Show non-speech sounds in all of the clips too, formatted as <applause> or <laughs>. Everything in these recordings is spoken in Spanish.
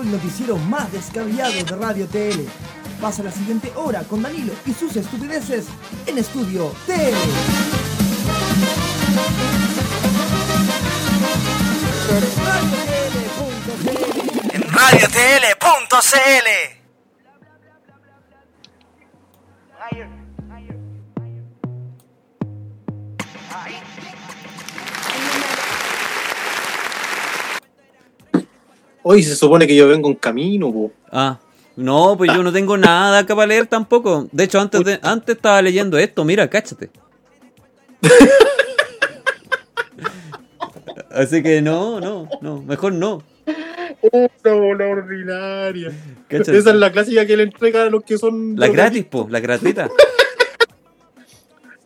llegó el noticiero más descabellado de Radio TL. Pasa la siguiente hora con Danilo y sus estupideces en Estudio TL. En radiotl.cl Hoy se supone que yo vengo en camino, po. Ah, no, pues yo no tengo nada acá para leer tampoco. De hecho, antes, de- antes estaba leyendo esto, mira, cáchate. Así que no, no, no, mejor no. Puta bola ordinaria. Cáchate. Esa es la clásica que le entrega a los que son. La gratis, po, la gratuita.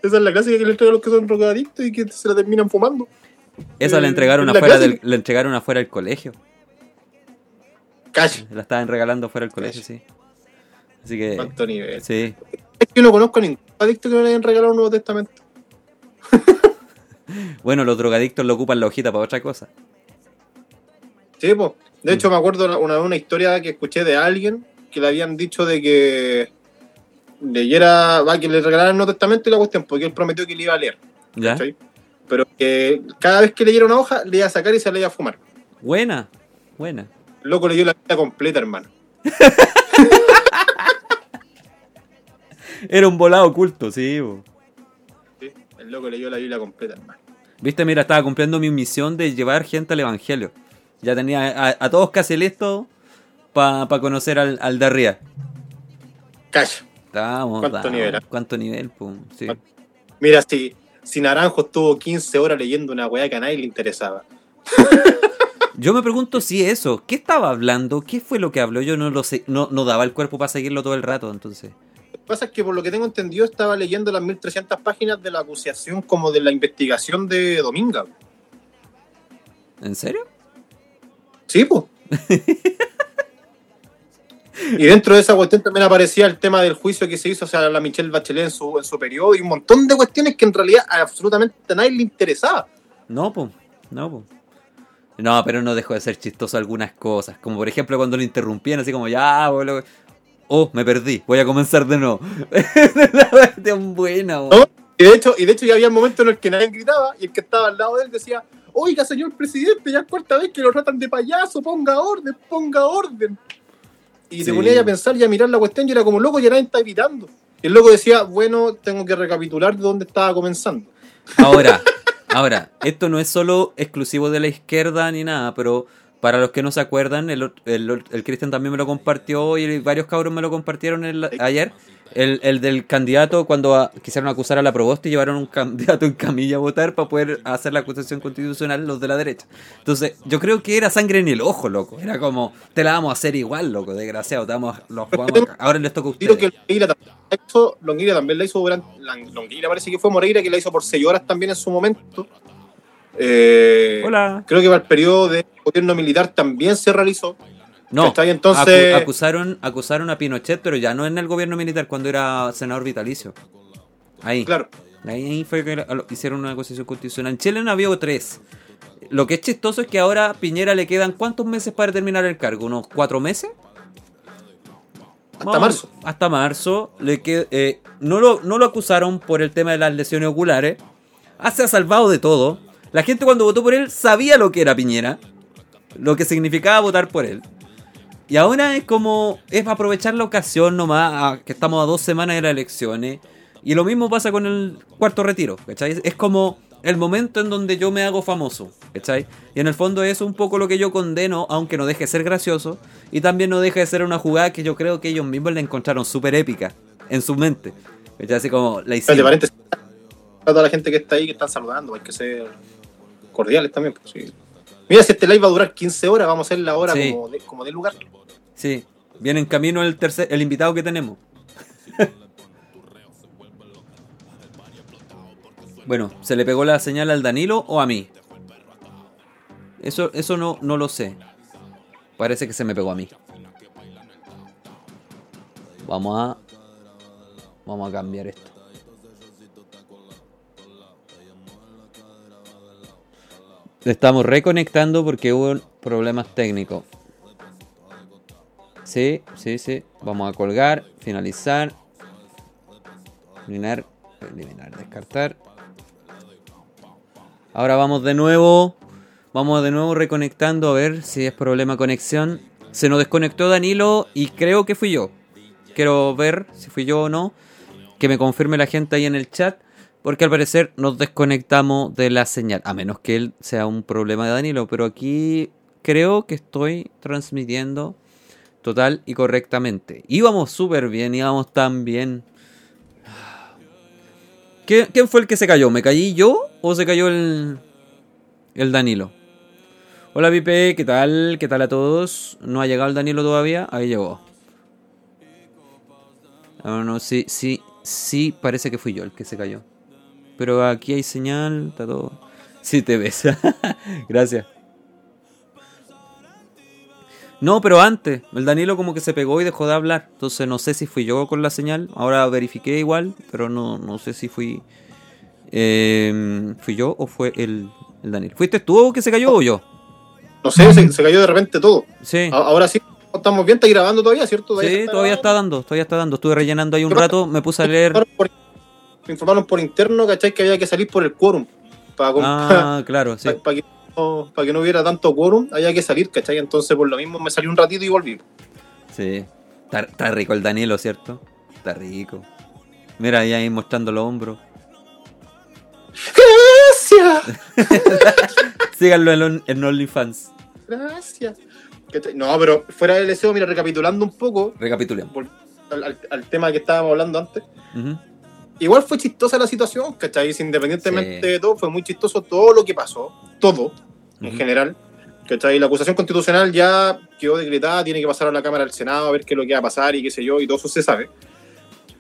Esa es la clásica que le entrega a los que son drogadictos y que se la terminan fumando. Esa la Eh, entregaron la afuera del, la entregaron afuera del colegio. La estaban regalando afuera del colegio, sí. Así que, ¿Cuánto nivel? sí. Es que yo no conozco a ningún adicto que me le hayan regalado un Nuevo Testamento. <laughs> Bueno, los drogadictos lo ocupan la hojita para otra cosa. Sí, pues. De Mm. hecho, me acuerdo una, una, historia que escuché de alguien que le habían dicho de que leyera, va, que le regalaran el Nuevo Testamento y la cuestión, porque él prometió que le iba a leer. ¿Ya? Pero que cada vez que leyera una hoja, le iba a sacar y se la iba a fumar. Buena, buena. El loco leyó la vida completa, hermano. Era un volado oculto, sí. El loco leyó la Biblia completa, hermano. Viste, mira, estaba cumpliendo mi misión de llevar gente al evangelio. Ya tenía a, a todos casi listos para conocer al, al de arriba. Calla. Estábamos, ¿Cuánto nivel, ah? ¿Cuánto nivel? pum? Sí. Mira, si, si Naranjo estuvo 15 horas leyendo una weá que a nadie le interesaba. Yo me pregunto si eso, ¿qué estaba hablando? ¿Qué fue lo que habló? Yo no lo sé, no, no daba el cuerpo para seguirlo todo el rato, entonces. Lo que pasa es que por lo que tengo entendido estaba leyendo las 1300 páginas de la acusación como de la investigación de Dominga. ¿En serio? Sí, pues. <laughs> y dentro de esa cuestión también aparecía el tema del juicio que se hizo hacia la Michelle Bachelet en su, en su periodo y un montón de cuestiones que en realidad absolutamente a nadie le interesaba. No, pues, no, pues. No, pero no dejó de ser chistoso algunas cosas. Como por ejemplo cuando lo interrumpían, así como, ya, boludo. Oh, me perdí, voy a comenzar de nuevo. <laughs> La cuestión buena. Y de hecho, y de hecho ya había momentos en los que nadie gritaba y el que estaba al lado de él decía, oiga señor presidente, ya es cuarta vez que lo tratan de payaso, ponga orden, ponga orden. Y Sí. se ponía a pensar y a mirar la cuestión y era como loco, ya nadie está gritando. Y el loco decía, bueno, tengo que recapitular de dónde estaba comenzando. Ahora, <laughs> ahora, esto no es solo exclusivo de la izquierda ni nada, pero para los que no se acuerdan, el, el, el Cristian también me lo compartió y varios cabros me lo compartieron el- ayer. El, el del candidato, cuando a- quisieron acusar a la Proboste y llevaron un candidato en camilla a votar para poder hacer la acusación constitucional los de la derecha. Entonces, yo creo que era sangre en el ojo, loco. Era como, te la vamos a hacer igual, loco, desgraciado. Te vamos, a- los vamos a- ahora les toca a ustedes. que Longueira también la hizo, Longueira también la hizo durante, Longueira parece que fue Moreira que la hizo por 6 horas también en su momento. Eh, Hola. Creo que para el periodo de gobierno militar también se realizó. No, ¿Cachai? Entonces- acu- acusaron, acusaron a Pinochet, pero ya no en el gobierno militar, cuando era senador vitalicio. Ahí. Claro. Ahí fue que hicieron una acusación constitucional. En Chile no había tres. Lo que es chistoso es que ahora a Piñera le quedan cuántos meses para terminar el cargo, unos cuatro meses. Hasta marzo. Hasta marzo. Le que- eh, no, lo, no lo acusaron por el tema de las lesiones oculares. Ah, se ha salvado de todo. La gente cuando votó por él sabía lo que era Piñera. Lo que significaba votar por él. Y ahora es como. Es aprovechar la ocasión nomás. a- que estamos a dos semanas de las elecciones. Y lo mismo pasa con el cuarto retiro. ¿Cachai? Es como el momento en donde yo me hago famoso. ¿Cachai? Y en el fondo es un poco lo que yo condeno, aunque no deje de ser gracioso. Y también no deja de ser una jugada que yo creo que ellos mismos la encontraron súper épica en su mente. ¿Cachai? Así como la hicieron. A toda la gente que está ahí, que están saludando, hay que ser cordiales también. pues, sí. Mira, si este live va a durar 15 horas, vamos a hacer la hora Sí. como, de, como de lugar. Sí. Viene en camino el tercer, el invitado que tenemos. <laughs> bueno, ¿se le pegó la señal al Danilo o a mí? Eso, eso no, no lo sé. Parece que se me pegó a mí. Vamos a. Vamos a cambiar esto. Estamos reconectando porque hubo problemas técnicos. Sí, sí, sí. Vamos a colgar, finalizar. Eliminar, eliminar, descartar. Ahora vamos de nuevo. Vamos de nuevo reconectando a ver si es problema conexión. Se nos desconectó Danilo y creo que fui yo. Quiero ver si fui yo o no. Que me confirme la gente ahí en el chat. Porque al parecer nos desconectamos de la señal. A menos que él sea un problema de Danilo. Pero aquí creo que estoy transmitiendo total y correctamente. Íbamos súper bien, íbamos tan bien. ¿Qué- ¿Quién fue el que se cayó? ¿Me caí yo o se cayó el, el Danilo? Hola Pipe, ¿qué tal? ¿Qué tal a todos? ¿No ha llegado el Danilo todavía? Ahí llegó. Ah, no, sí, sí, sí, parece que fui yo el que se cayó. Pero aquí hay señal, está todo. Sí, te ves. <laughs> Gracias. No, pero antes, el Danilo como que se pegó y dejó de hablar. Entonces no sé si fui yo con la señal. Ahora verifiqué igual, pero no, no sé si fui. eh, ¿Fui yo o fue el, el Danilo? ¿Fuiste tú que se cayó o yo? No sé, se, se cayó de repente todo. Sí. A- Ahora sí, estamos bien, está grabando todavía, ¿cierto? Sí, se todavía está dando, todavía está dando. Estuve rellenando ahí un rato, me puse a leer. Me informaron por- interno, ¿cachai? Que había que salir por el quórum. Para Ah, <laughs> claro, sí. que, no, pa' que no hubiera tanto quórum, había que salir, ¿cachai? Entonces, por lo mismo, me salí un ratito y volví. Sí. Está, está rico el Danilo, ¿cierto? Está rico. Mira, ahí, ahí mostrando los hombros. ¡Gracias! <laughs> Síganlo en, en OnlyFans. Gracias. No, pero fuera del deseo, mira, recapitulando un poco Recapitulemos. al, al- al tema que estábamos hablando antes. Ujú. Igual fue chistosa la situación, ¿cachai? Independientemente Sí. de todo, fue muy chistoso todo lo que pasó, todo, en Ujú. general. ¿Cachai? La acusación constitucional ya quedó decretada, tiene que pasar a la Cámara del Senado a ver qué es lo que va a pasar y qué sé yo, y todo eso se sabe.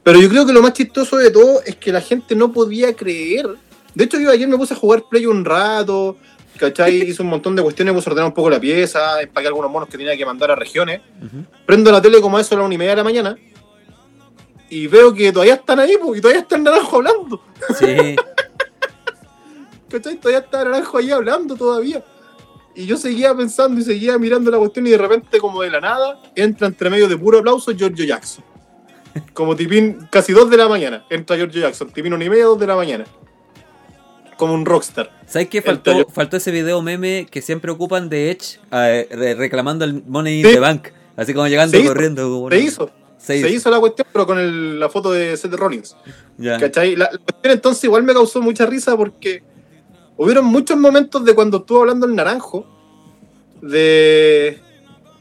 Pero yo creo que lo más chistoso de todo es que la gente no podía creer. De hecho, yo ayer me puse a jugar Play un rato, ¿cachai? <laughs> Hice un montón de cuestiones, puse a ordenar un poco la pieza, empaqué algunos monos que tenía que mandar a regiones. Ujú. Prendo la tele como a eso a la una y media de la mañana y veo que todavía están ahí, po, y todavía está el naranjo hablando. Sí. <laughs> ¿Cachai? Todavía está el naranjo ahí hablando todavía. Y yo seguía pensando y seguía mirando la cuestión y de repente, como de la nada, entra entre medio de puro aplauso Giorgio Jackson. Como tipín, casi dos de la mañana, entra Giorgio Jackson, tipín una y media, dos de la mañana. Como un rockstar. ¿Sabes qué? Faltó, faltó ese video meme que siempre ocupan de Edge eh, re- reclamando el Money Sí. in the Bank. Así como llegando corriendo. como hizo, Se se hizo. la cuestión, pero con el- la foto de Seth Rollins. ¿Cachai? La, la cuestión entonces igual me causó mucha risa porque hubieron muchos momentos de cuando estuvo hablando el naranjo de,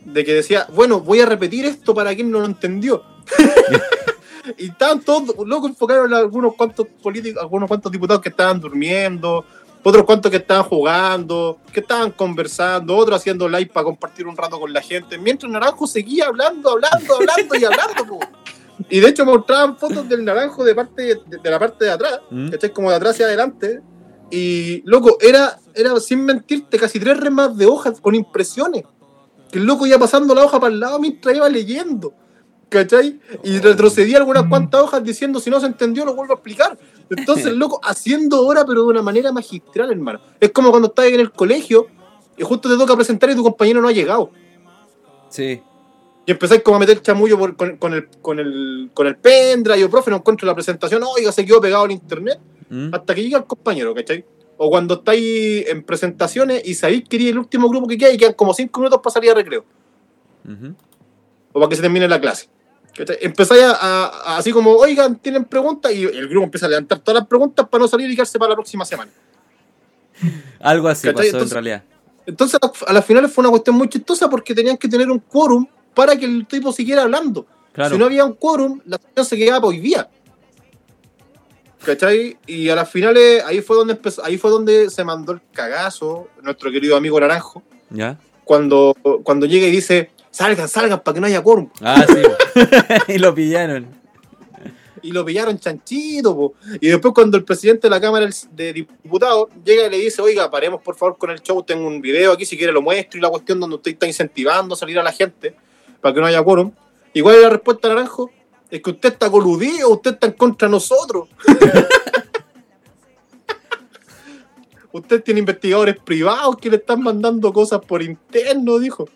de que decía, bueno, voy a repetir esto para quien no lo entendió. <laughs> y estaban todos locos enfocaron a algunos cuantos políticos, algunos cuantos diputados que estaban durmiendo, otros cuantos que estaban jugando, que estaban conversando, otros haciendo live para compartir un rato con la gente, mientras naranjo seguía hablando, hablando, hablando y hablando. po. Y de hecho mostraban fotos del naranjo de parte de, de la parte de atrás, ¿Mm? ¿cachai? Como de atrás hacia adelante. Y, loco, era, era sin mentirte, casi tres remas de hojas con impresiones. Que el loco iba pasando la hoja para el lado mientras iba leyendo. ¿Cachai? Y retrocedía algunas cuantas hojas diciendo, si no se entendió, lo vuelvo a explicar. Entonces, loco, haciendo hora, pero de una manera magistral, hermano. Es como cuando estás en el colegio y justo te toca presentar y tu compañero no ha llegado. Sí. Y empezáis como a meter chamullo por- con, con el, con, el, con el pendrive, yo, profe, no encuentro la presentación, oiga, se quedó pegado al internet, ¿Mm? hasta que llega el compañero, ¿cachai? O cuando estáis en presentaciones y sabéis que el último grupo que queda y quedan como cinco minutos para salir a recreo, o para que se termine la clase. Empezáis a, a- a- así como, oigan, tienen preguntas, y el grupo empieza a levantar todas las preguntas para no salir y quedarse para la próxima semana. Algo así pasó en Entonces- realidad. Entonces, a- las finales fue una cuestión muy chistosa porque tenían que tener un quórum para que el tipo siguiera hablando. Claro. Si no había un quórum, la cuestión se quedaba por hoy día. ¿Cachai? Y a las finales, ahí fue donde empezó, ahí fue donde se mandó el cagazo, nuestro querido amigo Naranjo, ¿Ya? cuando, cuando llega y dice, salgan, salgan para que no haya quórum. Ah, sí. <laughs> y lo pillaron. Y lo pillaron chanchito, po. Y después cuando el presidente de la Cámara de Diputados llega y le dice, oiga, paremos por favor con el show, tengo un video aquí, si quiere lo muestro, y la cuestión donde usted está incentivando a salir a la gente para que no haya quórum. ¿Y cuál es la respuesta, Naranjo? Es que usted está coludido, usted está en contra de nosotros. <laughs> usted tiene investigadores privados que le están mandando cosas por interno, dijo.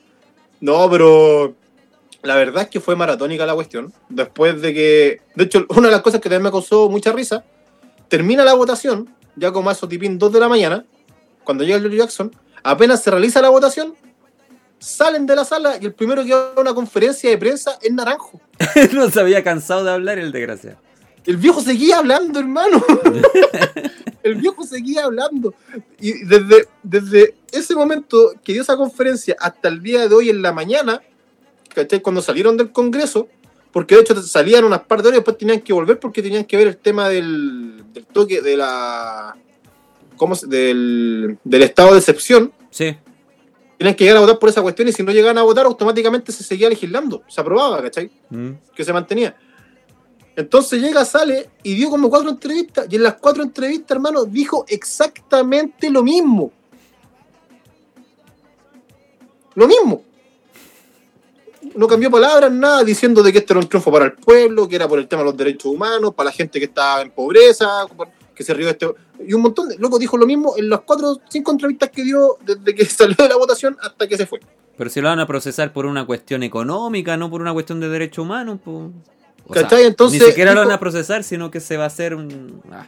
No, pero la verdad es que fue maratónica la cuestión. Después de que. De hecho, una de las cosas que también me causó mucha risa. Termina la votación, ya como eso tipín 2 de la mañana, cuando llega Joe Jackson. Apenas se realiza la votación, salen de la sala y el primero que va a una conferencia de prensa es Naranjo. <laughs> no se había cansado de hablar el desgraciado. El viejo seguía hablando, hermano. <laughs> el viejo seguía hablando. Y desde, desde ese momento que dio esa conferencia hasta el día de hoy en la mañana, ¿cachai? Cuando salieron del Congreso, porque de hecho salían unas par de horas y después tenían que volver porque tenían que ver el tema del, del toque de la. ¿Cómo se- del, del estado de excepción. Sí. Tenían que llegar a votar por esa cuestión y si no llegaban a votar, automáticamente se seguía legislando. Se aprobaba, ¿cachai? Mm. que se mantenía. Entonces llega, sale y dio como cuatro entrevistas. Y en las cuatro entrevistas, hermano, dijo exactamente lo mismo. Lo mismo. No cambió palabras, nada, diciendo de que este era un triunfo para el pueblo, que era por el tema de los derechos humanos, para la gente que estaba en pobreza, que se rió de este. Y un montón de. Loco dijo lo mismo en las cuatro, cinco entrevistas que dio desde que <laughs> salió de la votación hasta que se fue. Pero si lo van a procesar por una cuestión económica, no por una cuestión de derechos humanos, pues. O sea, ¿Cachai? Entonces, ni siquiera lo van a procesar, sino que se va a hacer un- ah,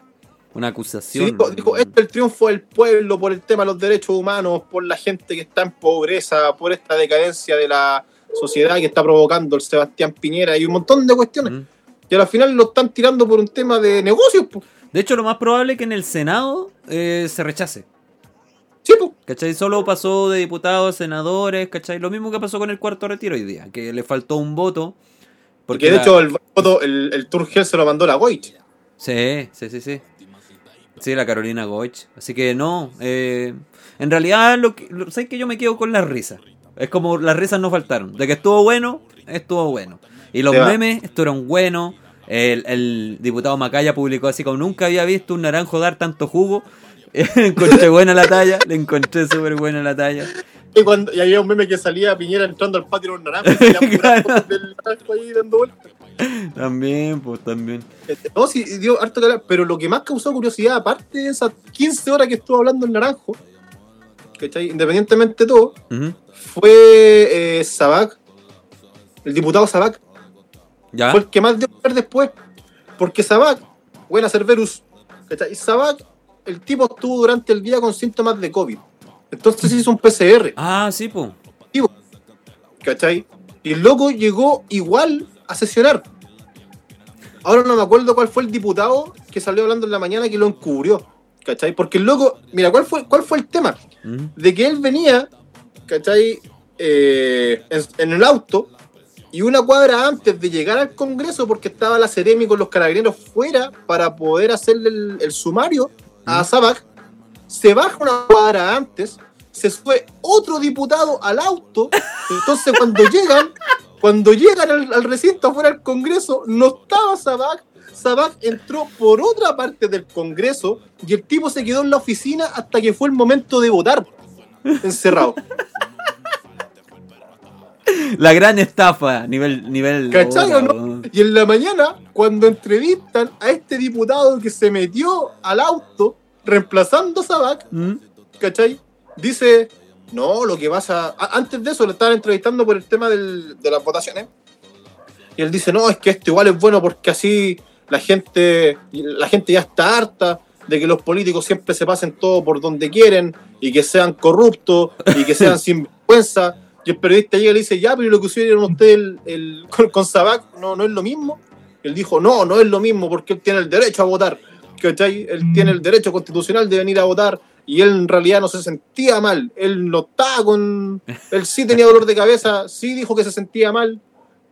una Sí, acusación. dijo, dijo, este es el triunfo del pueblo por el tema de los derechos humanos, por la gente que está en pobreza, por esta decadencia de la sociedad que está provocando el Sebastián Piñera y un montón de cuestiones. Mm. Y al final lo están tirando por un tema de negocios. po. De hecho, lo más probable es que en el Senado eh, se rechace. Sí, po. ¿Cachai? Solo pasó de diputados a senadores, ¿cachai? Lo mismo que pasó con el cuarto retiro hoy día, que le faltó un voto. Porque de la- hecho el voto, el, el Turgel se lo mandó la Goich. Sí, sí, sí, sí. Sí, la Carolina Goich. Así que no. eh, en realidad, lo que, lo, ¿sabes que yo me quedo con las risas? Es como las risas no faltaron. De que estuvo bueno, estuvo bueno. Y los memes estuvieron buenos. El, el diputado Macaya publicó así como nunca había visto un naranjo dar tanto jugo. le <laughs> encontré buena la talla, le encontré súper buena la talla. Y, cuando, y había un meme que salía Piñera entrando al patio de los naranjos y salía <laughs> Claro. pura foto del naranjo ahí dando vueltas. También, pues también. No, sí, dio harto que hablar, pero lo que más causó curiosidad, aparte de esas 15 horas que estuvo hablando el naranjo, ¿cachai? Independientemente de todo, fue eh, Sabac, el diputado Sabac, ¿Ya? fue el que más dio hablar después. Porque Sabac, buena Cerberus, ¿cachai? Sabac, el tipo estuvo durante el día con síntomas de COVID. Entonces hizo un PCR, Ah, sí, pues. ¿cachai? Y el loco llegó igual a sesionar. Ahora no me acuerdo cuál fue el diputado que salió hablando en la mañana que lo encubrió, ¿cachai? Porque el loco, mira, ¿cuál fue, cuál fue el tema? De que él venía, ¿cachai? Eh, en, en el auto y una cuadra antes de llegar al Congreso, porque estaba la Ceremi con los carabineros fuera para poder hacerle el, el sumario a. Sabac, se baja una cuadra antes, se sube otro diputado al auto, entonces cuando <laughs> llegan, cuando llegan al, al recinto afuera del Congreso, no estaba Sabac, Sabac entró por otra parte del Congreso y el tipo se quedó en la oficina hasta que fue el momento de votar, encerrado. La gran estafa, nivel. nivel ¿Cachai o hora, no? weón. Y en la mañana, cuando entrevistan a este diputado que se metió al auto reemplazando a Sabac, ¿Mm? ¿cachai? Dice, no, lo que pasa... a- Antes de eso le estaban entrevistando por el tema del- de las votaciones. Y él dice, no, es que esto igual es bueno porque así la gente, la gente ya está harta de que los políticos siempre se pasen todo por donde quieren y que sean corruptos y que sean <laughs> sinvergüenza. Y el periodista llega y le dice, ya, pero lo que hicieron ustedes el, el- con, con Sabac no, no es lo mismo. Él dijo, no, no es lo mismo porque él tiene el derecho a votar. ¿Cachai? Él tiene el derecho constitucional de venir a votar y él en realidad no se sentía mal. Él no estaba con. <laughs> Él sí tenía dolor de cabeza, sí dijo que se sentía mal,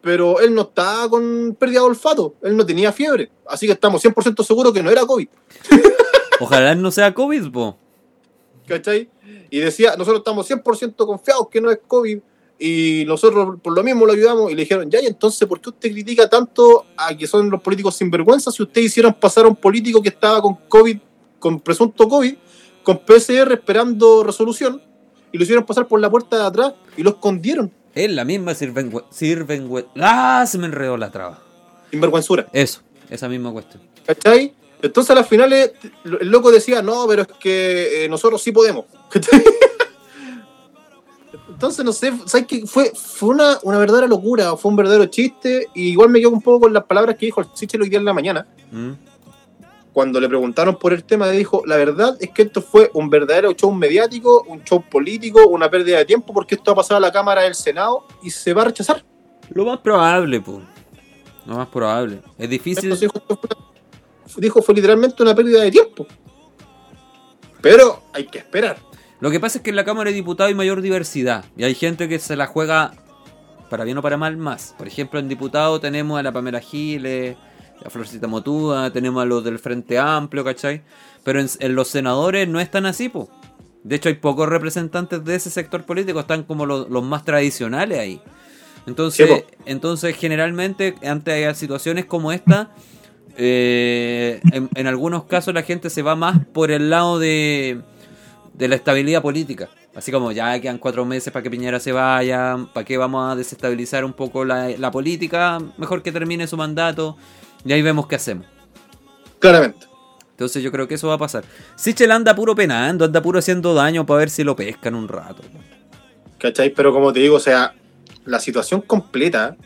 pero él no estaba con pérdida de olfato. Él no tenía fiebre. Así que estamos 100% seguros que no era COVID. <laughs> Ojalá no sea COVID, po. ¿cachai? Y decía, nosotros estamos 100% confiados que no es COVID y nosotros por lo mismo lo ayudamos y le dijeron, ya, y entonces, ¿por qué usted critica tanto a que son los políticos sinvergüenza si ustedes hicieron pasar a un político que estaba con COVID, con presunto COVID, con PCR esperando resolución y lo hicieron pasar por la puerta de atrás y lo escondieron? Es la misma sirvengüe- ¡Ah! Se me enredó la traba. Sinvergüenzura. Eso, esa misma cuestión. ¿Cachai? Entonces a las finales el loco decía, no, pero es que eh, nosotros sí podemos. <laughs> ¿Cachai? Entonces, no sé, ¿sabes qué? Fue, fue una, una verdadera locura, fue un verdadero chiste. Y igual me quedo un poco con las palabras que dijo el Sichel hoy día en la mañana. Mm. Cuando le preguntaron por el tema, dijo: La verdad es que esto fue un verdadero show mediático, un show político, una pérdida de tiempo, porque esto ha pasado a la Cámara del Senado y se va a rechazar. Lo más probable, pues. Lo más probable. Es difícil. Entonces, dijo, fue literalmente una pérdida de tiempo. Pero hay que esperar. Lo que pasa es que en la Cámara de Diputados hay mayor diversidad. Y hay gente que se la juega para bien o para mal más. Por ejemplo, en diputados tenemos a la Pamela Giles, a Florcita Motúa, tenemos a los del Frente Amplio, ¿cachai? Pero en, en los senadores no es tan así, po. De hecho, hay pocos representantes de ese sector político, están como los, los más tradicionales ahí. Entonces, Sí, entonces generalmente, ante situaciones como esta, eh, en, en algunos casos la gente se va más por el lado de, de la estabilidad política. Así como ya quedan cuatro meses para que Piñera se vaya, para qué vamos a desestabilizar un poco la, la política, mejor que termine su mandato y ahí vemos qué hacemos. Claramente. Entonces yo creo que eso va a pasar. Sichel anda puro penando, anda puro haciendo daño para ver si lo pescan un rato. ¿Cachai? Pero como te digo, o sea, la situación completa,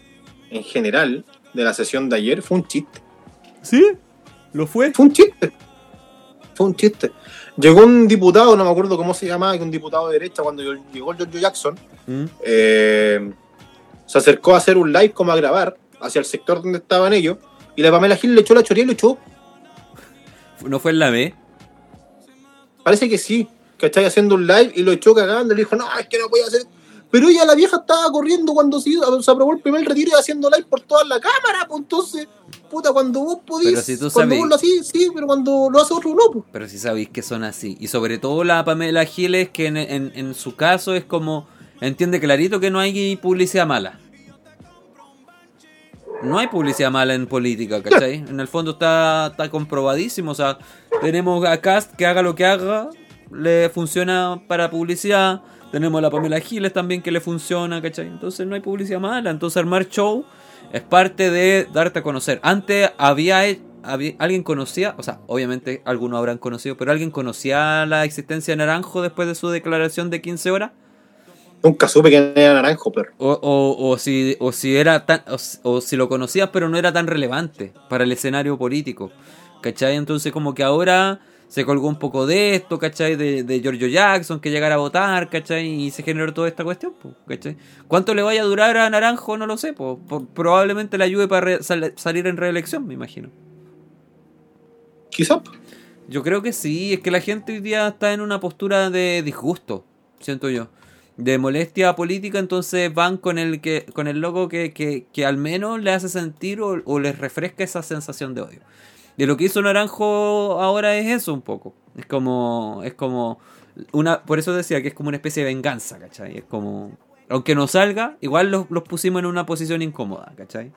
en general, de la sesión de ayer fue un chiste. ¿Sí? ¿Lo fue? Fue un chiste. Fue un chiste. Llegó un diputado, no me acuerdo cómo se llamaba, que un diputado de derecha, cuando llegó Giorgio Jackson, ¿Mm? eh, se acercó a hacer un live como a grabar hacia el sector donde estaban ellos, y la Pamela Gil le echó la choría y lo echó. ¿No fue en la B? Parece que sí, ¿cachai? Haciendo un live y lo echó cagando, le dijo, no, es que no podía hacer. Pero ella, la vieja, estaba corriendo cuando se, hizo- se aprobó el primer retiro y haciendo live por toda la cámara, pues entonces, puta, cuando vos podís, Pero si tú cuando sabés- vos lo hacís, sí, pero cuando lo hace otro, no, pues. Pero si sabéis que son así. Y sobre todo la Pamela Giles, que en, en- en su caso es como. Entiende clarito que no hay publicidad mala. No hay publicidad mala en política, ¿cachai? En el fondo está, está comprobadísimo. O sea, tenemos a Cast que haga lo que haga, le funciona para publicidad. Tenemos a la Pamela Giles también que le funciona, ¿cachai? Entonces no hay publicidad mala. Entonces armar show es parte de darte a conocer. Antes había, he- había- alguien conocía, o sea, obviamente algunos habrán conocido, pero alguien conocía la existencia de Naranjo después de su declaración de 15 horas. Nunca supe que era naranjo, pero. O, o, o si, o si era tan, o, o si lo conocías pero no era tan relevante para el escenario político. ¿Cachai? Entonces como que ahora se colgó un poco de esto, ¿cachai? De, de Giorgio Jackson que llegara a votar, ¿cachai? Y se generó toda esta cuestión, po, ¿cachai? ¿Cuánto le vaya a durar a Naranjo? No lo sé, po. Por- probablemente le ayude para re- sal- salir en reelección, me imagino. Quizás. Yo creo que sí, es que la gente hoy día está en una postura de disgusto, siento yo. De molestia política, entonces van con el que con el loco que, que, que al menos le hace sentir o, o les refresca esa sensación de odio. Y lo que hizo Naranjo ahora es eso un poco. Es como. Es como. una Por eso decía que es como una especie de venganza, ¿cachai? Es como. Aunque no salga, igual los, los pusimos en una posición incómoda, ¿cachai?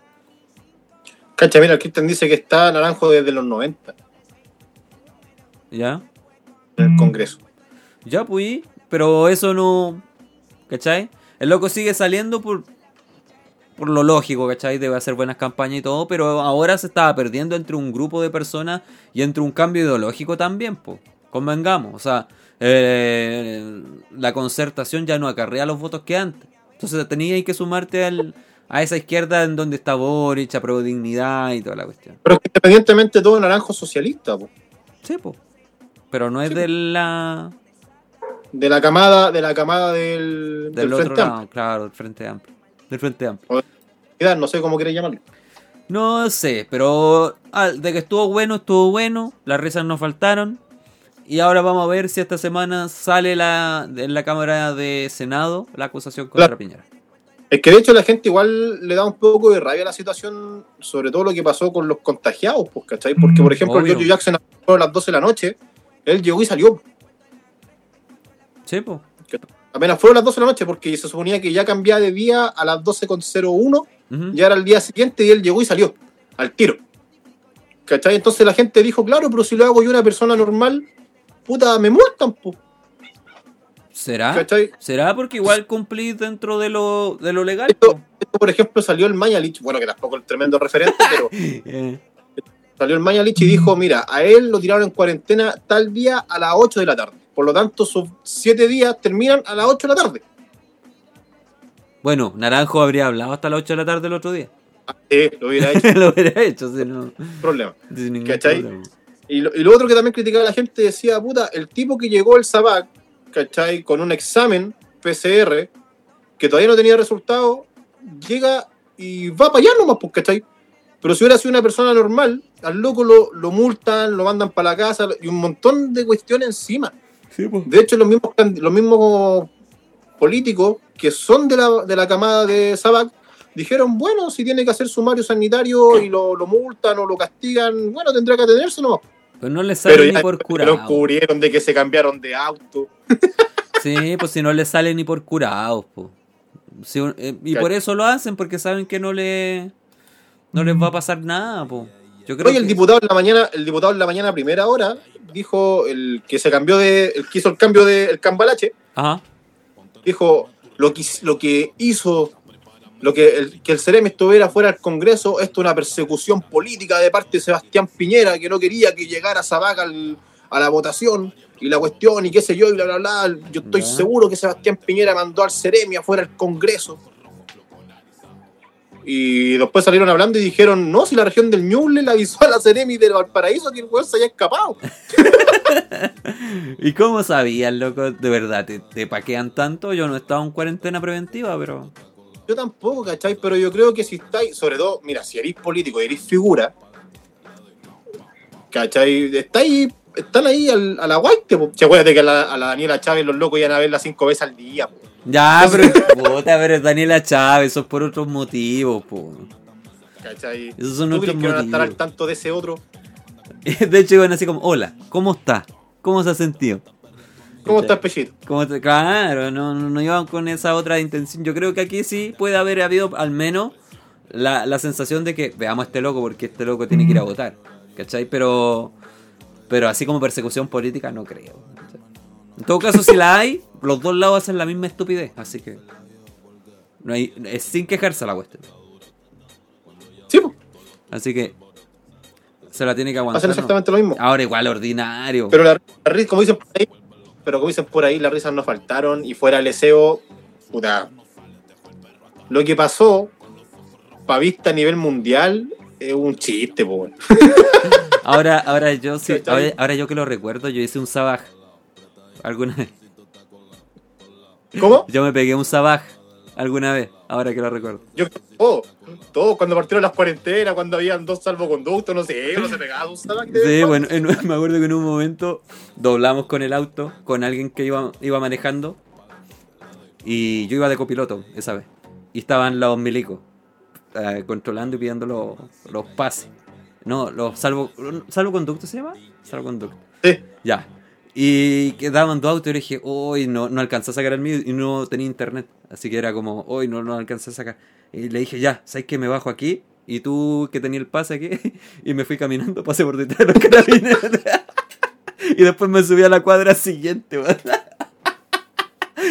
Cacha, mira, el Cristian dice que está naranjo desde los 90 ¿Ya? en el Congreso. Ya, pues, pero eso no. ¿Cachai? El loco sigue saliendo por. Por lo lógico, ¿cachai? Debe hacer buenas campañas y todo, pero ahora se estaba perdiendo entre un grupo de personas y entre un cambio ideológico también, pues. Convengamos, o sea, eh, la concertación ya no acarrea los votos que antes. Entonces tenías que sumarte al, a esa izquierda en donde está Boric, a Pro Dignidad y toda la cuestión. Pero es que independientemente todo naranjo socialista, po. Sí, pues. Pero no es Sí, de la. de la camada, de la camada del, Del, del otro Frente lado, Amplio. claro, del Frente Amplio. Del Frente Amplio. No sé cómo quieres llamarlo. No sé, pero ah, de que estuvo bueno, estuvo bueno. Las risas nos faltaron. Y ahora vamos a ver si esta semana sale la, en la Cámara de Senado la acusación contra Claro. Piñera. Es que de hecho la gente igual le da un poco de rabia a la situación, sobre todo lo que pasó con los contagiados, pues, ¿cachai? Porque, por ejemplo, Obvio. George Jackson a las 12 de la noche, él llegó y salió. Sí, po. Apenas fueron las 12 de la noche, porque se suponía que ya cambiaba de día a las 12.01, Ujú. ya era el día siguiente y él llegó y salió, al tiro. ¿Cachai? Entonces la gente dijo, claro, pero si lo hago yo una persona normal, puta, me multan, pues. ¿Será? ¿Cachai? ¿Será porque igual cumplí dentro de lo, de lo legal? Esto, po? esto, por ejemplo, salió el Mañalich, bueno, que tampoco es tremendo referente, <laughs> pero Eh, salió el Mañalich y dijo, mira, a él lo tiraron en cuarentena tal día a las 8 de la tarde. Por lo tanto, sus 7 días terminan a las 8 de la tarde. Bueno, Naranjo habría hablado hasta las 8 de la tarde el otro día. Sí, lo hubiera <laughs> hecho, lo hubiera hecho, si no, problema. sin ¿Cachai? problema. Y lo, y lo otro que también criticaba la gente decía, puta, el tipo que llegó al Sabac, ¿cachai? Con un examen PCR que todavía no tenía resultado, llega y va para allá nomás, pues, ¿cachai? Pero si hubiera sido una persona normal, al loco lo, lo multan, lo mandan para la casa y un montón de cuestiones encima. Sí, pues. De hecho, los mismos, los mismos políticos que son de la, de la camada de Sabac dijeron, bueno, si tiene que hacer sumario sanitario y lo, lo multan o lo castigan, bueno, tendrá que atenerse nomás. Pues no le sale Pero ni por lo curado. cubrieron de que se cambiaron de auto. <laughs> Sí, pues si no le sale ni por curados, po. Si un- eh, y por eso lo hacen, porque saben que no le no les va a pasar nada, po. Yo creo Oye, el que- diputado en la mañana, el diputado en la mañana a primera hora dijo el que se cambió de, el que hizo el cambio de el cambalache, Ajá. dijo lo que, lo que hizo, lo que el, que el Ceremi estuviera fuera del Congreso, esto es una persecución política de parte de Sebastián Piñera, que no quería que llegara Sabac al- a la votación y la cuestión y qué sé yo y bla bla bla. Yo estoy Ya. seguro que Sebastián Piñera mandó al Ceremi afuera del Congreso. Y después salieron hablando y dijeron, no, si la región del Ñuble le avisó a la Ceremi de Valparaíso que el weón se haya escapado. <laughs> ¿Y cómo sabían, loco? De verdad, ¿te, te paquean tanto? Yo no he estado en cuarentena preventiva, pero... Yo tampoco, ¿cachai? Pero yo creo que si estáis, sobre todo, mira, si eres político y eres figura, ¿cachai? Estáis, están ahí al, a la guaite, po. Si acuérdate que a la, a la Daniela Chávez los locos iban a verla cinco veces al día, po. Ya, pero... <laughs> Puta, pero es Daniela Chávez, eso es por otros motivos, po. ¿cachai? Esos son ¿Tú otros crees que van a estar al motivos. tanto de ese otro? <laughs> De hecho, iban así como, hola, ¿cómo está? ¿Cómo se ha sentido? ¿Cómo está el pechito? Te- claro, no, no, no iban con esa otra intención. Yo creo que aquí sí puede haber habido al menos la, la sensación de que veamos a este loco porque este loco tiene que ir a votar. ¿Cachai? Pero, pero así como persecución política no creo. ¿cachai? En todo caso, si la hay, los dos lados hacen la misma estupidez. Así que no hay, es sin quejarse la cuestión. Sí, po. Así que se la tiene que aguantar. hacen ¿no? exactamente lo mismo. Ahora igual ordinario. Pero la, la risa, como dicen por ahí, pero como dicen por ahí, las risas no faltaron y fuera el SEO, puta. Lo que pasó, pa' vista a nivel mundial, es un chiste, po. <laughs> Ahora, ahora yo sí, ahora, ahora yo que lo recuerdo, yo hice un sabaj. Alguna vez. ¿Cómo? Yo me pegué un sabaj alguna vez, ahora que lo recuerdo. Yo, todo, todo, cuando partieron las cuarentenas, cuando habían dos salvoconductos, no sé, uno se pegaba un sabac de Sí, vez bueno, en- <laughs> me acuerdo que en un momento doblamos con el auto, con alguien que iba, iba manejando. Y yo iba de copiloto esa vez. Y estaban los milicos eh, controlando y pidiendo los, los pases. No, los salvo, salvoconductos se llama? Salvoconducto. Sí. Ya. Y quedaban dos autos y dije, hoy no, no alcancé a sacar el mío y no tenía internet. Así que era como, hoy no lo alcancé a sacar. Y le dije, ya, ¿sabes que me bajo aquí? Y tú que tenía el pase aquí. <laughs> Y me fui caminando, pasé por detrás de los carabineros. <laughs> y después me subí a la cuadra siguiente, weón. <laughs>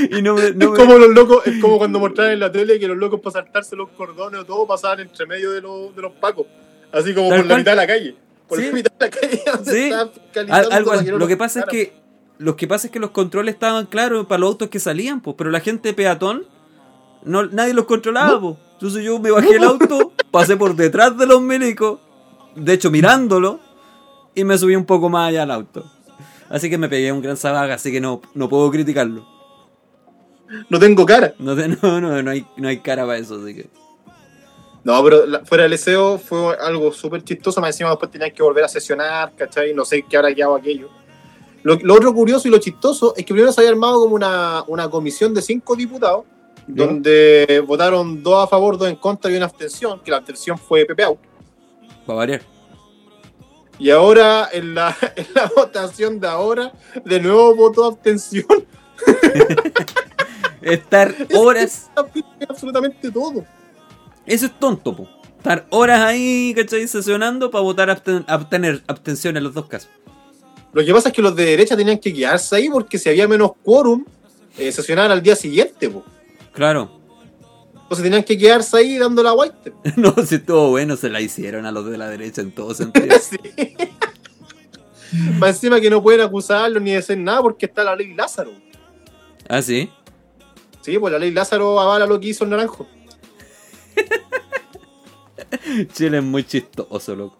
Y no me. No es me- como los locos, es como cuando mostraban en la tele que los locos para saltarse los cordones o todo pasaban entre medio de los, de los pacos. Así como por la mitad de la calle. Por Sí. la mitad de la calle <laughs> donde Sí. estaban Al- fiscalizando algo para así. que no lo que pasa es que. Lo que pasa es que los controles estaban claros para los autos que salían, pues, pero la gente peatón, no, nadie los controlaba. Entonces yo me bajé el auto, pasé por detrás de los milicos, de hecho mirándolo, y me subí un poco más allá al auto. Así que me pegué un gran sabaga, así que no, no puedo criticarlo. No tengo cara. No, te- <laughs> no, no, no hay, no hay cara para eso, así que. No, pero la- fuera del SEO fue algo súper chistoso. Más encima después tenían que volver a sesionar, ¿cachai? No sé qué habrá quedado aquello. Lo, lo otro curioso y lo chistoso es que primero se había armado como una, una comisión de cinco diputados, Ya. donde votaron dos a favor, dos en contra y una abstención, que la abstención fue Pepe Out. Para variar. Y ahora, en la, <laughs> en la votación de ahora, de nuevo votó abstención. <laughs> Estar <laughs> horas. absolutamente todo. Eso es tonto, po. Estar horas ahí, ¿cachai? Sesionando para votar absten- abstener, abstención en los dos casos. Lo que pasa es que los de derecha tenían que quedarse ahí porque si había menos quórum, eh, sesionaban al día siguiente. po. Claro. Entonces tenían que quedarse ahí dando la white. <laughs> No, si estuvo bueno, se la hicieron a los de la derecha en todo sentido. <laughs> Sí. Más encima que no pueden acusarlos ni decir nada porque está la ley Lázaro. ¿Ah, sí? Sí, pues la ley Lázaro avala lo que hizo el naranjo. <laughs> Chile es muy chistoso, loco.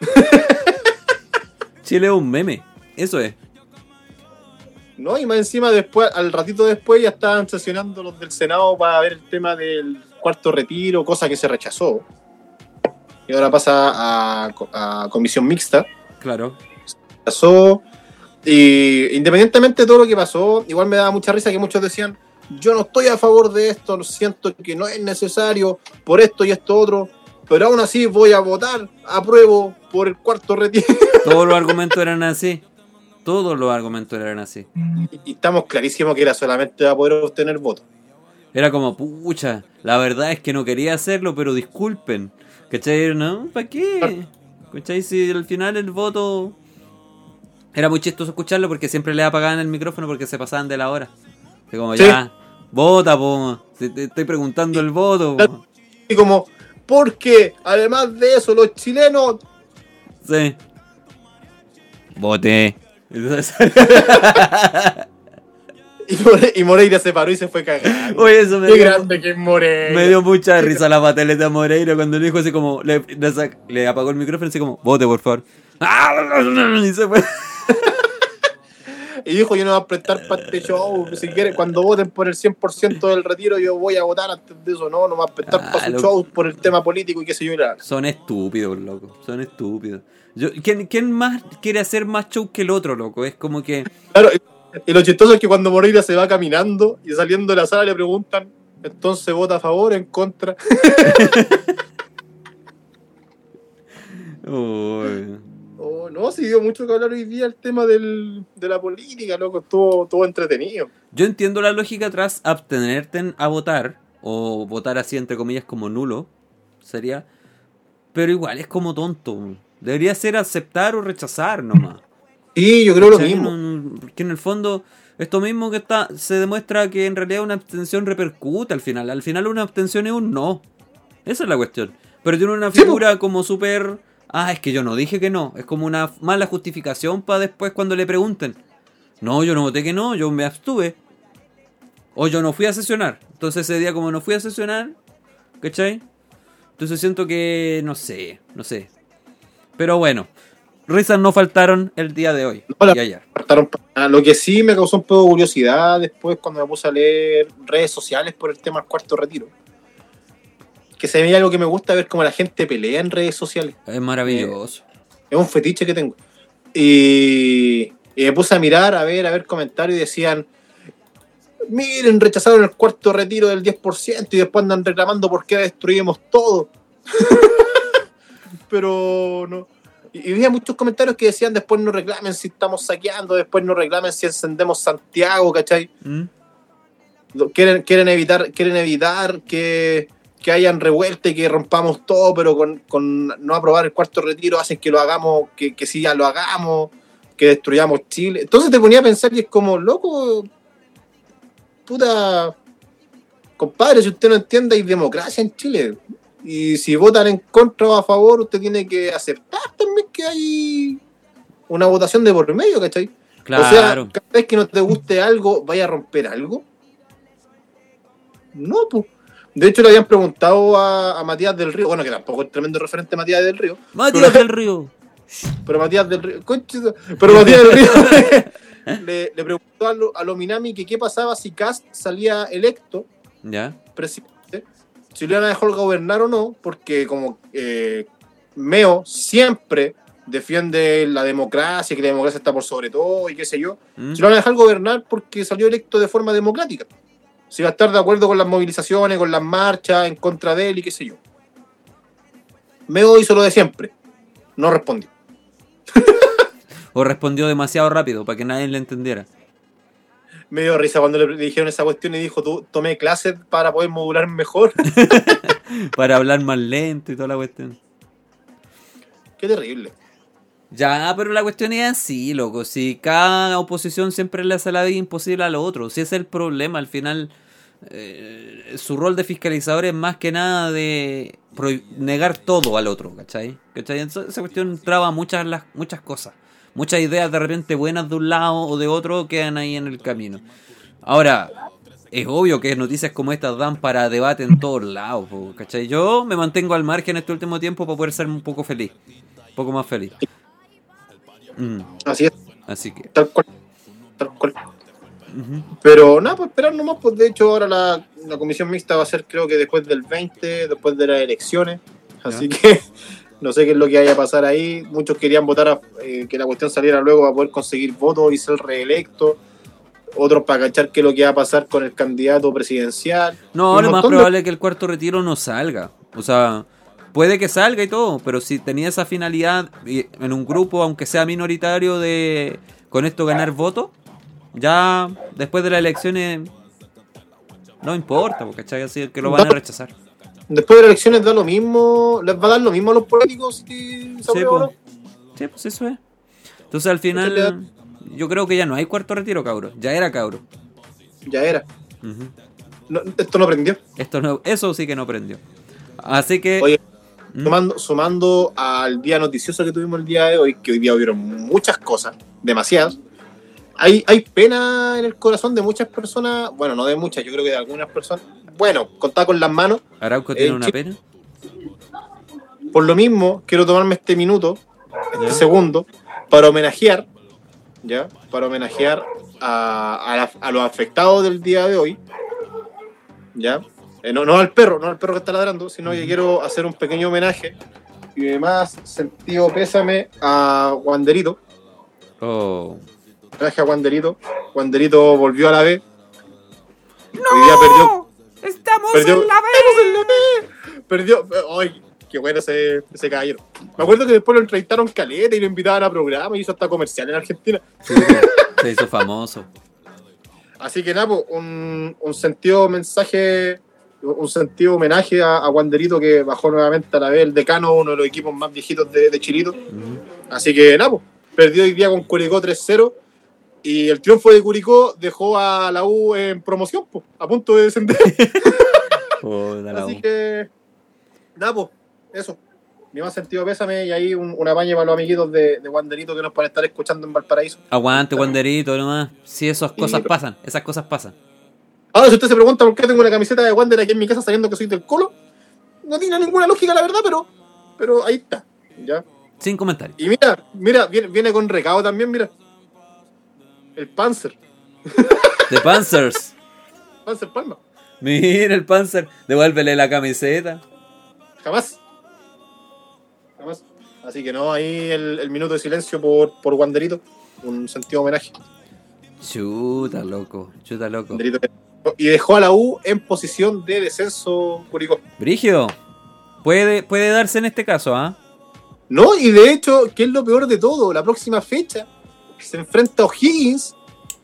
<laughs> Chile es un meme. Eso es. ¿no? Y más encima después, al ratito después ya estaban sesionando los del Senado para ver el tema del cuarto retiro, cosa que se rechazó. Y ahora pasa a, a comisión mixta. Claro. Pasó. Y independientemente de todo lo que pasó, igual me daba mucha risa que muchos decían, yo no estoy a favor de esto, siento que no es necesario por esto y esto otro, pero aún así voy a votar, apruebo por el cuarto retiro. <laughs> Todos los argumentos eran así. Todos los argumentos eran así. Y estamos clarísimos que era solamente para poder obtener votos. Era como, pucha, la verdad es que no quería hacerlo, pero disculpen. ¿Cachai? ¿No? ¿Para qué? ¿Cachai? Si al final el voto... Era muy chistoso escucharlo porque siempre le apagaban el micrófono porque se pasaban de la hora. Así como, Sí. ya, vota, po. Te, te estoy preguntando el voto. po. Y como, porque además de eso, los chilenos Sí. Voté. <laughs> Y, More- y Moreira se paró y se fue cagando. Oye, eso me Qué dio, grande que es Moreira. me dio mucha risa la pataleta Moreira cuando le dijo así como, le, le sac- le apagó el micrófono así como, vote por favor. <laughs> Y se fue. Y dijo, yo no voy a prestar para este show. Si quieren, cuando voten por el 100% del retiro, yo voy a votar antes de eso. No, no me voy a prestar Ah, para su show por el tema político y qué sé yo. Son estúpidos, loco. Son estúpidos. Yo, ¿quién, quién más quiere hacer más show que el otro, loco? Es como que... Claro, y lo chistoso es que cuando Moreira se va caminando y saliendo de la sala le preguntan, entonces vota a favor, en contra. <laughs> Uy. Oh, no, sí dio mucho que hablar hoy día el tema del, de la política, loco. Estuvo, estuvo entretenido. Yo entiendo la lógica tras abstenerte a votar, o votar así entre comillas como nulo, sería, pero igual es como tonto. Debería ser aceptar o rechazar nomás. Sí, yo creo lo mismo. No- no- Porque en el fondo, esto mismo que está, se demuestra que en realidad una abstención repercute al final. Al final una abstención es un no. Esa es la cuestión. Pero tiene una Sí, figura como súper... Ah, es que yo no dije que no. Es como una mala justificación para después cuando le pregunten. No, yo no voté que no, yo me abstuve. O yo no fui a sesionar. Entonces ese día como no fui a sesionar, ¿cachai? Entonces siento que, no sé, no sé. Pero bueno, risas no faltaron el día de hoy No, y ayer. Nada. Lo que sí me causó un poco de curiosidad después cuando me puse a leer redes sociales por el tema del cuarto retiro. Que se veía algo que me gusta ver cómo la gente pelea en redes sociales. Es maravilloso. Es un fetiche que tengo. Y, y me puse a mirar, a ver, a ver comentarios y decían, miren, rechazaron el cuarto retiro del 10% y después andan reclamando por qué destruimos todo. <laughs> Pero no. Y y había muchos comentarios que decían, después no reclamen si estamos saqueando, después no reclamen si encendemos Santiago, ¿cachai? ¿Mm? Quieren, quieren evitar, quieren evitar que, que hayan revuelta y que rompamos todo, pero con, con no aprobar el cuarto retiro hacen que lo hagamos, que, que sí ya lo hagamos, que destruyamos Chile. Entonces te ponía a pensar y es como, loco, puta, compadre, si usted no entiende, hay democracia en Chile. Y si votan en contra o a favor, usted tiene que aceptar también que hay una votación de por medio, ¿cachai? Claro. O sea, cada vez que no te guste algo, vaya a romper algo. No, pues. De hecho, le habían preguntado a, a Matías del Río, bueno, que tampoco es tremendo referente Matías del Río, Matías del Río. <laughs> pero Matías del Río, conche- pero Matías del Río <laughs> le, le preguntó a, lo, a los Minami que qué pasaba si Cast salía electo Ya. presidente, si le iban a dejar gobernar o no, porque como eh, Meo siempre defiende la democracia, que la democracia está por sobre todo y qué sé yo, ¿Mm? si lo van a dejar gobernar porque salió electo de forma democrática. Si va a estar de acuerdo con las movilizaciones, con las marchas, en contra de él y qué sé yo. Meo hizo lo de siempre. No respondió. <laughs> O respondió demasiado rápido para que nadie le entendiera. Me dio risa cuando le dijeron esa cuestión y dijo, tú tomé clases para poder modular mejor. <laughs> Para hablar más lento y toda la cuestión. qué terrible. Ya, pero la cuestión es así, loco. Si cada oposición siempre le hace la vida imposible al otro. Si ese es el problema, al final eh, su rol de fiscalizador es más que nada de negar todo al otro, ¿cachai? ¿Cachai? Entonces, esa cuestión traba muchas, las, muchas cosas. Muchas ideas de repente buenas de un lado o de otro quedan ahí en el camino. Ahora, es obvio que noticias como estas dan para debate en todos lados, ¿cachai? Yo me mantengo al margen este último tiempo para poder ser un poco feliz, un poco más feliz. Mm, Así es, así que, tal cual. Tal cual. Pero nada, pues esperar nomás, pues de hecho ahora la, la comisión mixta va a ser creo que después del 20, después de las elecciones. Así que <laughs> no sé qué es lo que vaya a pasar ahí. Muchos querían votar a, eh, que la cuestión saliera luego para poder conseguir votos y ser reelecto. Otros para cachar qué es lo que va a pasar con el candidato presidencial. No, lo más de- probable es que el cuarto retiro no salga. O sea, puede que salga y todo, pero si tenía esa finalidad en un grupo, aunque sea minoritario, de con esto ganar votos, ya después de las elecciones no importa, porque ¿cachai? Así que lo van a rechazar. Después de las elecciones da lo mismo, les va a dar lo mismo a los políticos si se Sí, pues, sí, pues eso es. Entonces al final, yo creo que ya no hay cuarto retiro, cabro. Ya era cabro. Ya era. No, esto no prendió. Esto no, eso sí que no prendió. Así que. Oye, ¿Mm? Sumando, sumando al día noticioso que tuvimos el día de hoy, que hoy día hubieron muchas cosas, demasiadas. Hay, hay pena en el corazón de muchas personas, bueno, no de muchas, yo creo que de algunas personas. Bueno, contar con las manos. Arauco tiene eh, una pena. Por lo mismo, quiero tomarme este minuto, este Ya. segundo, para homenajear, ¿ya? Para homenajear a, a la- a los afectados del día de hoy, ¿ya? Eh, no, no al perro, no al perro que está ladrando, sino que quiero hacer un pequeño homenaje y de más sentido pésame a Wanderito, Oh. homenaje a Wanderito. Wanderito volvió a la B. Hoy día perdió. ¡Estamos Perdió. en la B! Perdió. ¡Ay! Qué bueno ese, ese caballero. Me acuerdo que después lo entrevistaron caleta y lo invitaban a programa y hizo hasta comercial en Argentina. Se hizo famoso. Así que nada, pues, un, un sentido mensaje, un sentido homenaje a, a Wanderito que bajó nuevamente a la B, el decano, uno de los equipos más viejitos de, de Chilito. Así que nada, pues, perdió hoy día con Curicó 3-0 y el triunfo de Curicó dejó a la U en promoción, pues, a punto de descender. <laughs> <laughs> La Así que, nada, pues, eso. Mi más sentido pésame y ahí un, una baña para los amiguitos de, de Wanderito que nos pueden estar escuchando en Valparaíso. Aguante, Wanderito, nomás. Si esas cosas pasan, esas cosas pasan. Ahora, si usted se pregunta por qué tengo una camiseta de Wander aquí en mi casa sabiendo que soy del Colo, no tiene ninguna lógica, la verdad, pero, pero ahí está. ¿ya? Sin comentarios. Y mira, mira, viene, viene con recado también, mira. El Panzer. The Panzers. <laughs> Panzer Palma. Mira el Panzer. Devuélvele la camiseta. Jamás. Jamás. Así que no, ahí el, el minuto de silencio por, por Wanderito. Un sentido homenaje. Chuta, loco. Chuta, loco. Wanderito Y dejó a la U en posición de descenso Curicó. Brigio. Puede, puede darse en este caso, ¿ah? No, y de hecho, ¿qué es lo peor de todo? La próxima fecha se enfrenta a O'Higgins,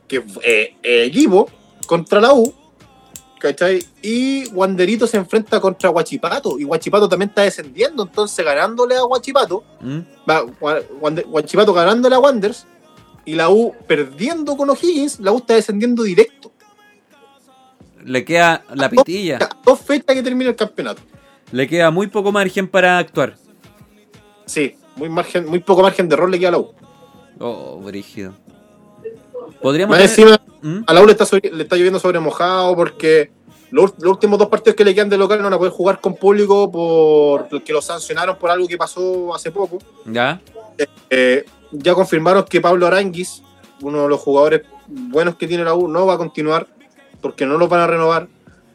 que eh, eh, equipo, contra la U, ¿cachai? Y Wanderito se enfrenta contra Huachipato, y Huachipato también está descendiendo, entonces ganándole a Huachipato, ¿Mm? va, Wander- Huachipato ganándole a Wanderers, y la U perdiendo con O'Higgins, la U está descendiendo directo. Le queda la pitilla. Dos fechas que termina el campeonato. Le queda muy poco margen para actuar. Sí, muy, margen, muy poco margen de error le queda a la U. Oh, brígido. Podríamos Más tener- encima, ¿Mm? a la U le está, sobre- le está lloviendo sobre mojado porque los, los últimos dos partidos que le quedan de local no van a poder jugar con público porque los sancionaron por algo que pasó hace poco. ¿Ya? Eh, ya confirmaron que Pablo Aranguis, uno de los jugadores buenos que tiene la U, no va a continuar porque no lo van a renovar.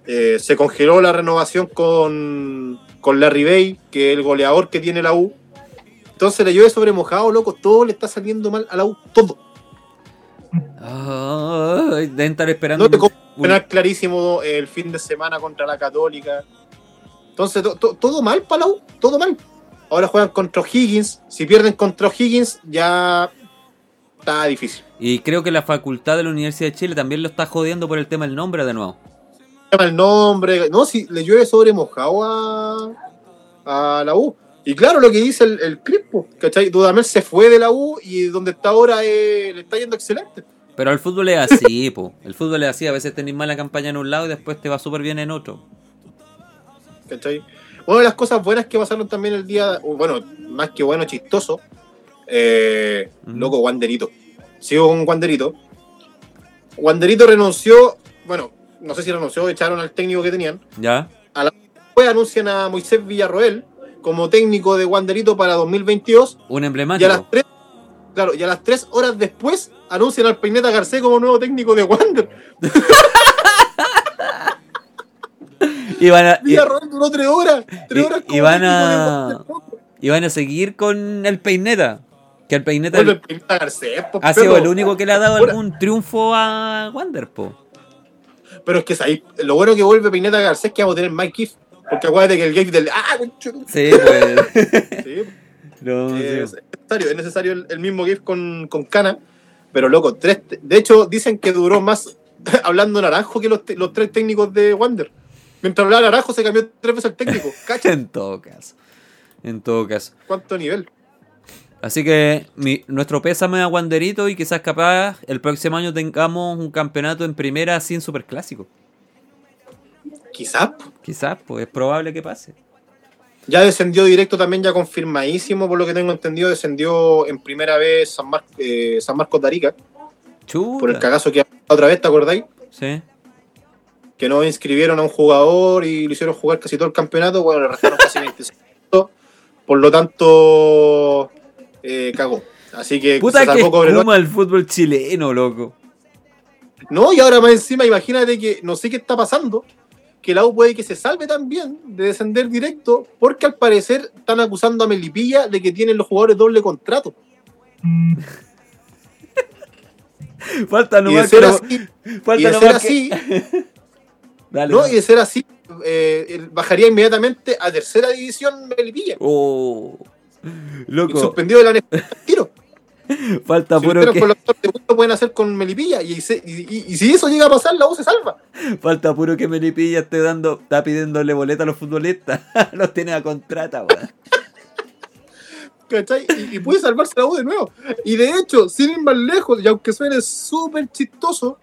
Eh, se congeló la renovación con, con Larry Bay, que es el goleador que tiene la U. Entonces le llueve sobre mojado, loco. Todo le está saliendo mal a la U. Todo. Ay, deben estar esperando. No te un- clarísimo el fin de semana contra la Católica. Entonces, to- to- todo mal para la U, todo mal. Ahora juegan contra O'Higgins. Si pierden contra O'Higgins, ya está difícil. Y creo que la facultad de la Universidad de Chile también lo está jodiendo por el tema del nombre de nuevo. El nombre. No, si le llueve sobre mojado a, a la U. Y claro, lo que dice el, el Crispo, ¿cachai? Dudamel se fue de la U y donde está ahora eh, le está yendo excelente. Pero el fútbol es así, <laughs> po. El fútbol es así. A veces tenés mala campaña en un lado y después te va súper bien en otro. ¿cachai? Una de las cosas buenas que pasaron también el día, bueno, más que bueno, chistoso, eh, Ujú. loco, Wanderito. Sigo con Wanderito. Wanderito renunció, bueno, no sé si renunció, echaron al técnico que tenían. ¿Ya? Después anuncian a Moisés Villarroel como técnico de Wanderito para 2022. Un Y a emblemático. las tres, claro, y a las tres horas después anuncian al Peineta Garcés como nuevo técnico de Wander. <laughs> Y van a, Villarroel duró tres horas. Tres y- horas y van a- y van a seguir con el peineta. Que el peineta Vuelve el Peineta Garcés, po, ha sido el único que le ha dado algún triunfo a Wander, po. Pero es que ahí, lo bueno que vuelve Peineta Garcés es que vamos a tener Mike Kiff. Porque acuérdate que el gay del. ¡Ah! Sí, pues. <laughs> Sí, No, es sí. necesario, es necesario el, el mismo GIF con, con Cana. Pero loco, tres, de hecho dicen que duró más <laughs> hablando Naranjo que los, los tres técnicos de Wander. Mientras hablaba Naranjo se cambió tres veces el técnico. <laughs> En todo caso. En todo caso. cuánto nivel. Así que mi- nuestro pésame a Wanderito y quizás capaz el próximo año tengamos un campeonato en primera sin superclásico. Quizás. Quizás, pues es probable que pase. Ya descendió directo también, ya confirmadísimo, por lo que tengo entendido, descendió en primera vez San, Mar- eh, San Marcos de Arica, por el cagazo que otra vez, ¿te acordáis? Sí. que no inscribieron a un jugador y lo hicieron jugar casi todo el campeonato, bueno, le restaron casi <laughs> 26 puntos, por lo tanto, eh, cagó. Así que Puta se que salvó espuma el fútbol chileno, loco. No, y ahora más encima, imagínate que no sé qué está pasando, que la U puede que se salve también de descender directo, porque al parecer están acusando a Melipilla de que tienen los jugadores doble contrato. <laughs> Falta Y nomás ser que- así, y falta de ser que- así, Dale, ¿no? Y de ser así, eh, bajaría inmediatamente a tercera división Melipilla. Oh. Loco, suspendido de la tiro. <laughs> falta Si puro que con los actores de gusto pueden hacer con Melipilla y, se- y- y- y si eso llega a pasar, la U se salva. <laughs> falta puro que Melipilla esté dando, está pidiéndole boleta a los futbolistas. <laughs> los tiene a contrata, weón. ¿Cachai? Y, y puede salvarse la U de nuevo. Y de hecho, sin ir más lejos, y aunque suene súper chistoso,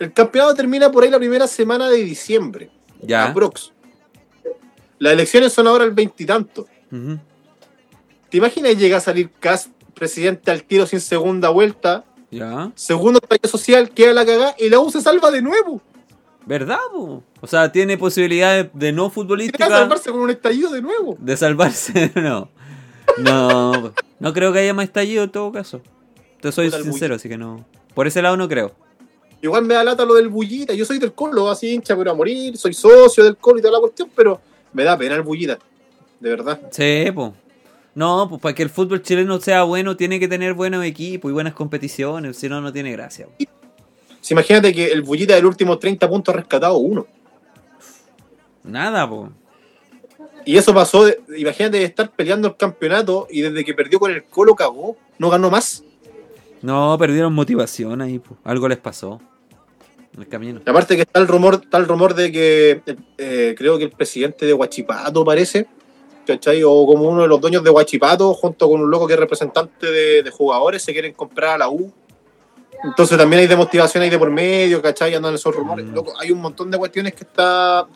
el campeonato termina por ahí la primera semana de diciembre. Ya. Las elecciones son ahora el veintitanto. Ujú. ¿Te imaginas llega a salir Cast, presidente al tiro sin segunda vuelta? Ya. Segundo estallido social, queda la cagada y la U se salva de nuevo. ¿Verdad, po? O sea, tiene posibilidades de no futbolística salvarse con un estallido de nuevo. de salvarse. <laughs> no. No, no creo que haya más estallido en todo caso. Te soy sincero, así que no. Por ese lado no creo. Igual me da lata lo del bullita. Yo soy del colo, así hincha, pero a morir. Soy socio del colo y toda la cuestión, pero me da pena el bullita. De verdad. Sí, pues. No, pues para que el fútbol chileno sea bueno, tiene que tener buenos equipos y buenas competiciones, si no, no tiene gracia. imagínate que el bullita del último 30 puntos ha rescatado uno. Nada, pues. Y eso pasó, de- imagínate de estar peleando el campeonato y desde que perdió con el colo cagó. No ganó más. No, perdieron motivación ahí, po. algo les pasó. En el camino. Aparte que está el rumor, está el rumor de que eh, creo que el presidente de Huachipato parece, ¿cachai? O como uno de los dueños de Huachipato, junto con un loco que es representante de, de jugadores, se quieren comprar a la U. Entonces también hay demotivación ahí de por medio, ¿cachai? Andan esos rumores. Mm. Loco, hay un montón de cuestiones que está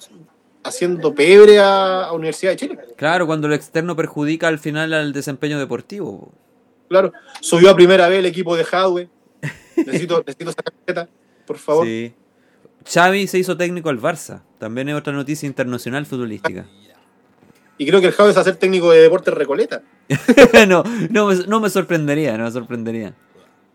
haciendo pebre a, a Universidad de Chile. Claro, cuando lo externo perjudica al final al desempeño deportivo. po. Claro. Subió a primera vez el equipo de Hadwe. Necesito, <laughs> necesito esa camiseta, por favor. Sí. Xavi se hizo técnico al Barça. También es otra noticia internacional futbolística. Y creo que el Hadwe es a ser técnico de Deportes Recoleta. <laughs> no, no me, no me sorprendería, no me sorprendería.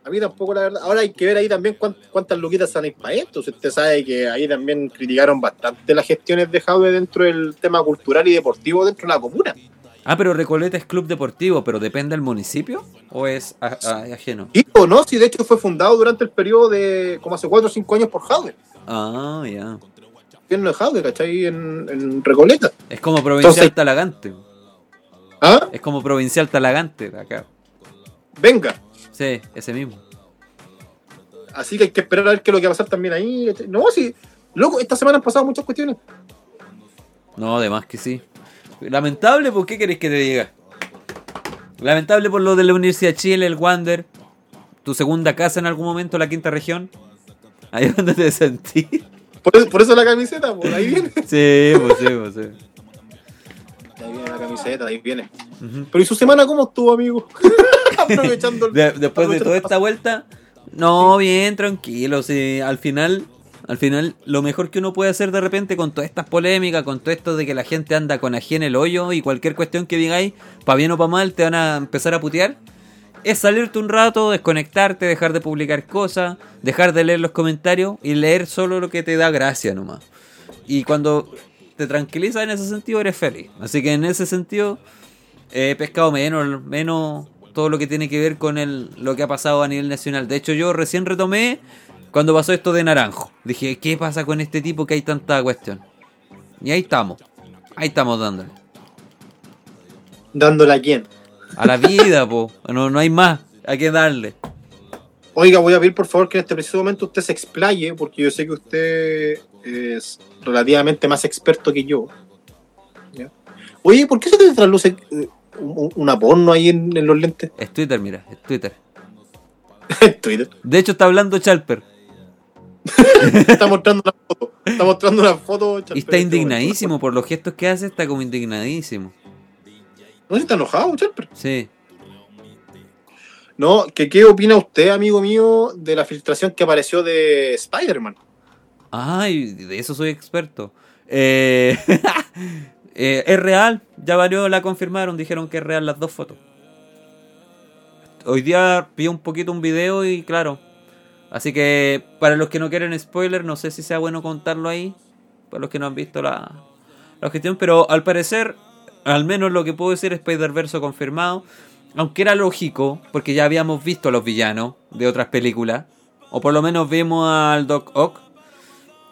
A mí tampoco, la verdad. Ahora hay que ver ahí también cuán- cuántas luquitas ir para esto. Usted sabe que ahí también criticaron bastante las gestiones de Jaude dentro del tema cultural y deportivo dentro de la comuna. Ah, pero Recoleta es club deportivo, pero ¿depende del municipio? ¿O es a- a- ajeno? Y o no, si de hecho fue fundado durante el periodo de como hace 4 o 5 años por Jaude. Ah, ya. Gobierno de. En, en Recoleta. Es como provincial Entonces- Talagante. ¿Ah? Es como provincial Talagante acá. Venga. Sí, ese mismo. Así que hay que esperar a ver qué es lo que va a pasar también ahí. ¿cachai? No, sí. Loco, esta semana han pasado muchas cuestiones. No, además que sí. Lamentable, ¿por qué querés que te diga? Lamentable por lo de la Universidad de Chile, el Wander. Tu segunda casa en algún momento, la quinta región. Ahí es donde te sentí. Por eso, por eso la camiseta, pues ahí viene. <laughs> Sí, pues sí, pues sí. Ahí viene la camiseta, ahí viene. Pero ¿y su semana cómo estuvo, amigo? <laughs> Aprovechando el- De- después de toda esta vuelta, no, bien, tranquilo. Sí, al final Al final, lo mejor que uno puede hacer de repente con todas estas polémicas, con todo esto de que la gente anda con ají en el hoyo y cualquier cuestión que digáis, para bien o para mal, te van a empezar a putear, es salirte un rato, desconectarte, dejar de publicar cosas, dejar de leer los comentarios y leer solo lo que te da gracia nomás. Y cuando te tranquiliza en ese sentido, eres feliz. Así que en ese sentido, he pescado menos, todo lo que tiene que ver con lo que ha pasado a nivel nacional. De hecho, yo recién retomé cuando pasó esto de Naranjo. Dije, ¿qué pasa con este tipo que hay tanta cuestión? Y ahí estamos. Ahí estamos dándole. ¿Dándole a quién? A la vida, po. No, no hay más. Hay que darle. Oiga, voy a pedir por favor que en este preciso momento usted se explaye, porque yo sé que usted es relativamente más experto que yo. ¿Ya? Oye, ¿por qué se te trasluce eh, un- una porno ahí en, en los lentes? Es Twitter, mira. Es Twitter. <laughs> Twitter. De hecho, está hablando Chalper. Está mostrando una foto. Está mostrando una foto. Y está indignadísimo por los gestos que hace. Está como indignadísimo. No, si está enojado, Chalper. Sí. No, que qué opina usted, amigo mío, de la filtración que apareció de Spider-Man? Ay, de eso soy experto. Eh, <laughs> eh, es real, ya varios la confirmaron, dijeron que es real las dos fotos. Hoy día vi un poquito un video y claro. Así que para los que no quieren spoiler, no sé si sea bueno contarlo ahí. Para los que no han visto la, la gestión, pero al parecer, al menos lo que puedo decir es Spider-Verse confirmado. Aunque era lógico, porque ya habíamos visto a los villanos de otras películas. O por lo menos vimos al Doc Ock,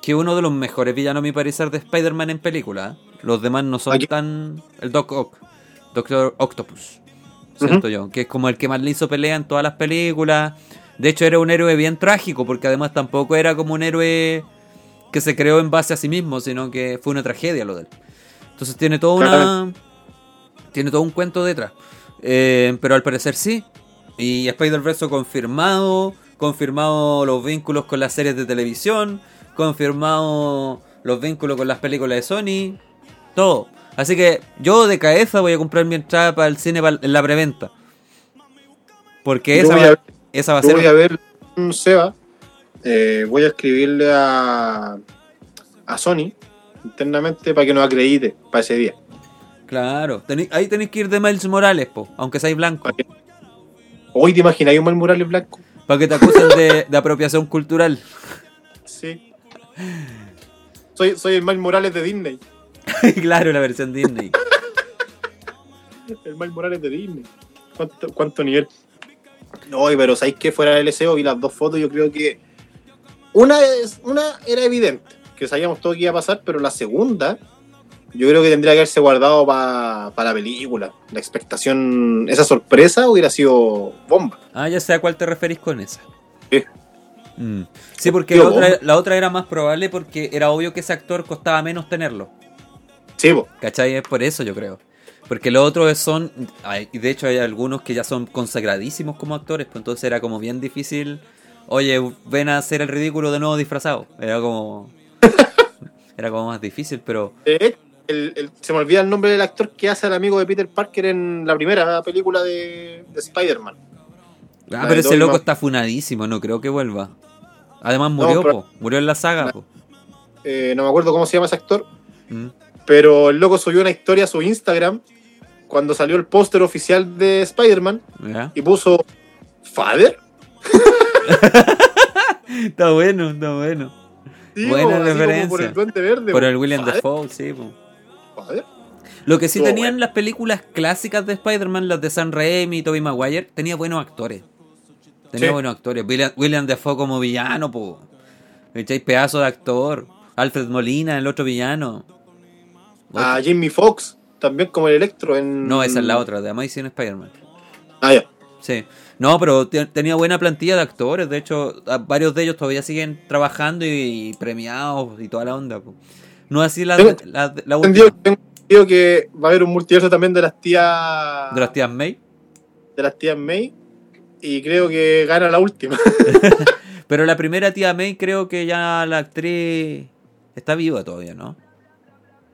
que es uno de los mejores villanos, a mi parecer, de Spider-Man en película. ¿eh? Los demás no son Aquí- tan. El Doc Ock, Doctor Octopus, siento yo, que es como el que más le hizo pelea en todas las películas. De hecho, era un héroe bien trágico, porque además tampoco era como un héroe que se creó en base a sí mismo, sino que fue una tragedia lo de él. Entonces tiene todo una. Tiene todo un cuento detrás. Eh, pero al parecer sí. Y Spider-Verse confirmado. Confirmado los vínculos con las series de televisión. Confirmado los vínculos con las películas de Sony. Todo. Así que yo de cabeza voy a comprar mi entrada para el cine pa- en la preventa. Porque esa va, a- esa va a Yo ser. voy a ver un Seba. eh, voy a escribirle a, a Sony internamente para que nos acredite para ese día. Claro. Tení- ahí tenéis que ir de Miles Morales, po, aunque seáis blanco. Hoy te imagináis un mal mural blanco. Para que te acusen de, de apropiación cultural. Sí. Soy, soy el Miles Morales de Disney. <laughs> claro, la versión Disney. El Miles Morales de Disney. ¿Cuánto, cuánto nivel? No, pero ¿sabéis que fuera del LCO vi las dos fotos? Yo creo que una, es, una era evidente, que sabíamos todo que iba a pasar, pero la segunda, yo creo que tendría que haberse guardado para la película. La expectación, esa sorpresa hubiera sido bomba. Ah, ya sé a cuál te referís con esa. Sí. Mm. Sí, porque la otra, vos- la otra era más probable porque era obvio que ese actor costaba menos tenerlo. Sí, po. ¿Cachai? Es por eso yo creo. Porque los otros son, ay, y de hecho hay algunos que ya son consagradísimos como actores, pues entonces era como bien difícil, oye, ven a hacer el ridículo de nuevo disfrazado. Era como... era como más difícil, pero... Hecho, el- el- se me olvida el nombre del actor que hace al amigo de Peter Parker en la primera película de, de Spider-Man. Ah, La pero ese loco está funadísimo, no creo que vuelva. Además murió, pero- po, murió en la saga, po. Eh, no me acuerdo cómo se llama ese actor. Mm. Pero el loco subió una historia a su Instagram cuando salió el póster oficial de Spider-Man y puso ¿Father? <laughs> Está bueno, está bueno. Sí, Buena po, referencia. por el Duende Verde. Por po. el William. Dafoe, sí, po. Lo que sí tenían bueno. las películas clásicas de Spider-Man, las de Sam Raimi y Tobey Maguire, tenía buenos actores. Tenía Sí. buenos actores. William, William Dafoe como villano, po. ¿Cachai? Pedazo de actor. Alfred Molina, el otro villano. A Jimmy Fox, también como el Electro en... No, esa es la otra, de Amazing Spider-Man. Ah, ya. Sí. No, pero te- tenía buena plantilla de actores. De hecho, varios de ellos todavía siguen trabajando y, premiados y toda la onda. po. No así la, Tengo- la, la Entendido, última tengo entendido que va a haber un multiverso también de las tías... de las tías May. de las tías May. Y creo que gana la última. <laughs> <laughs> Pero la primera tía May creo que ya la actriz está viva todavía, ¿no?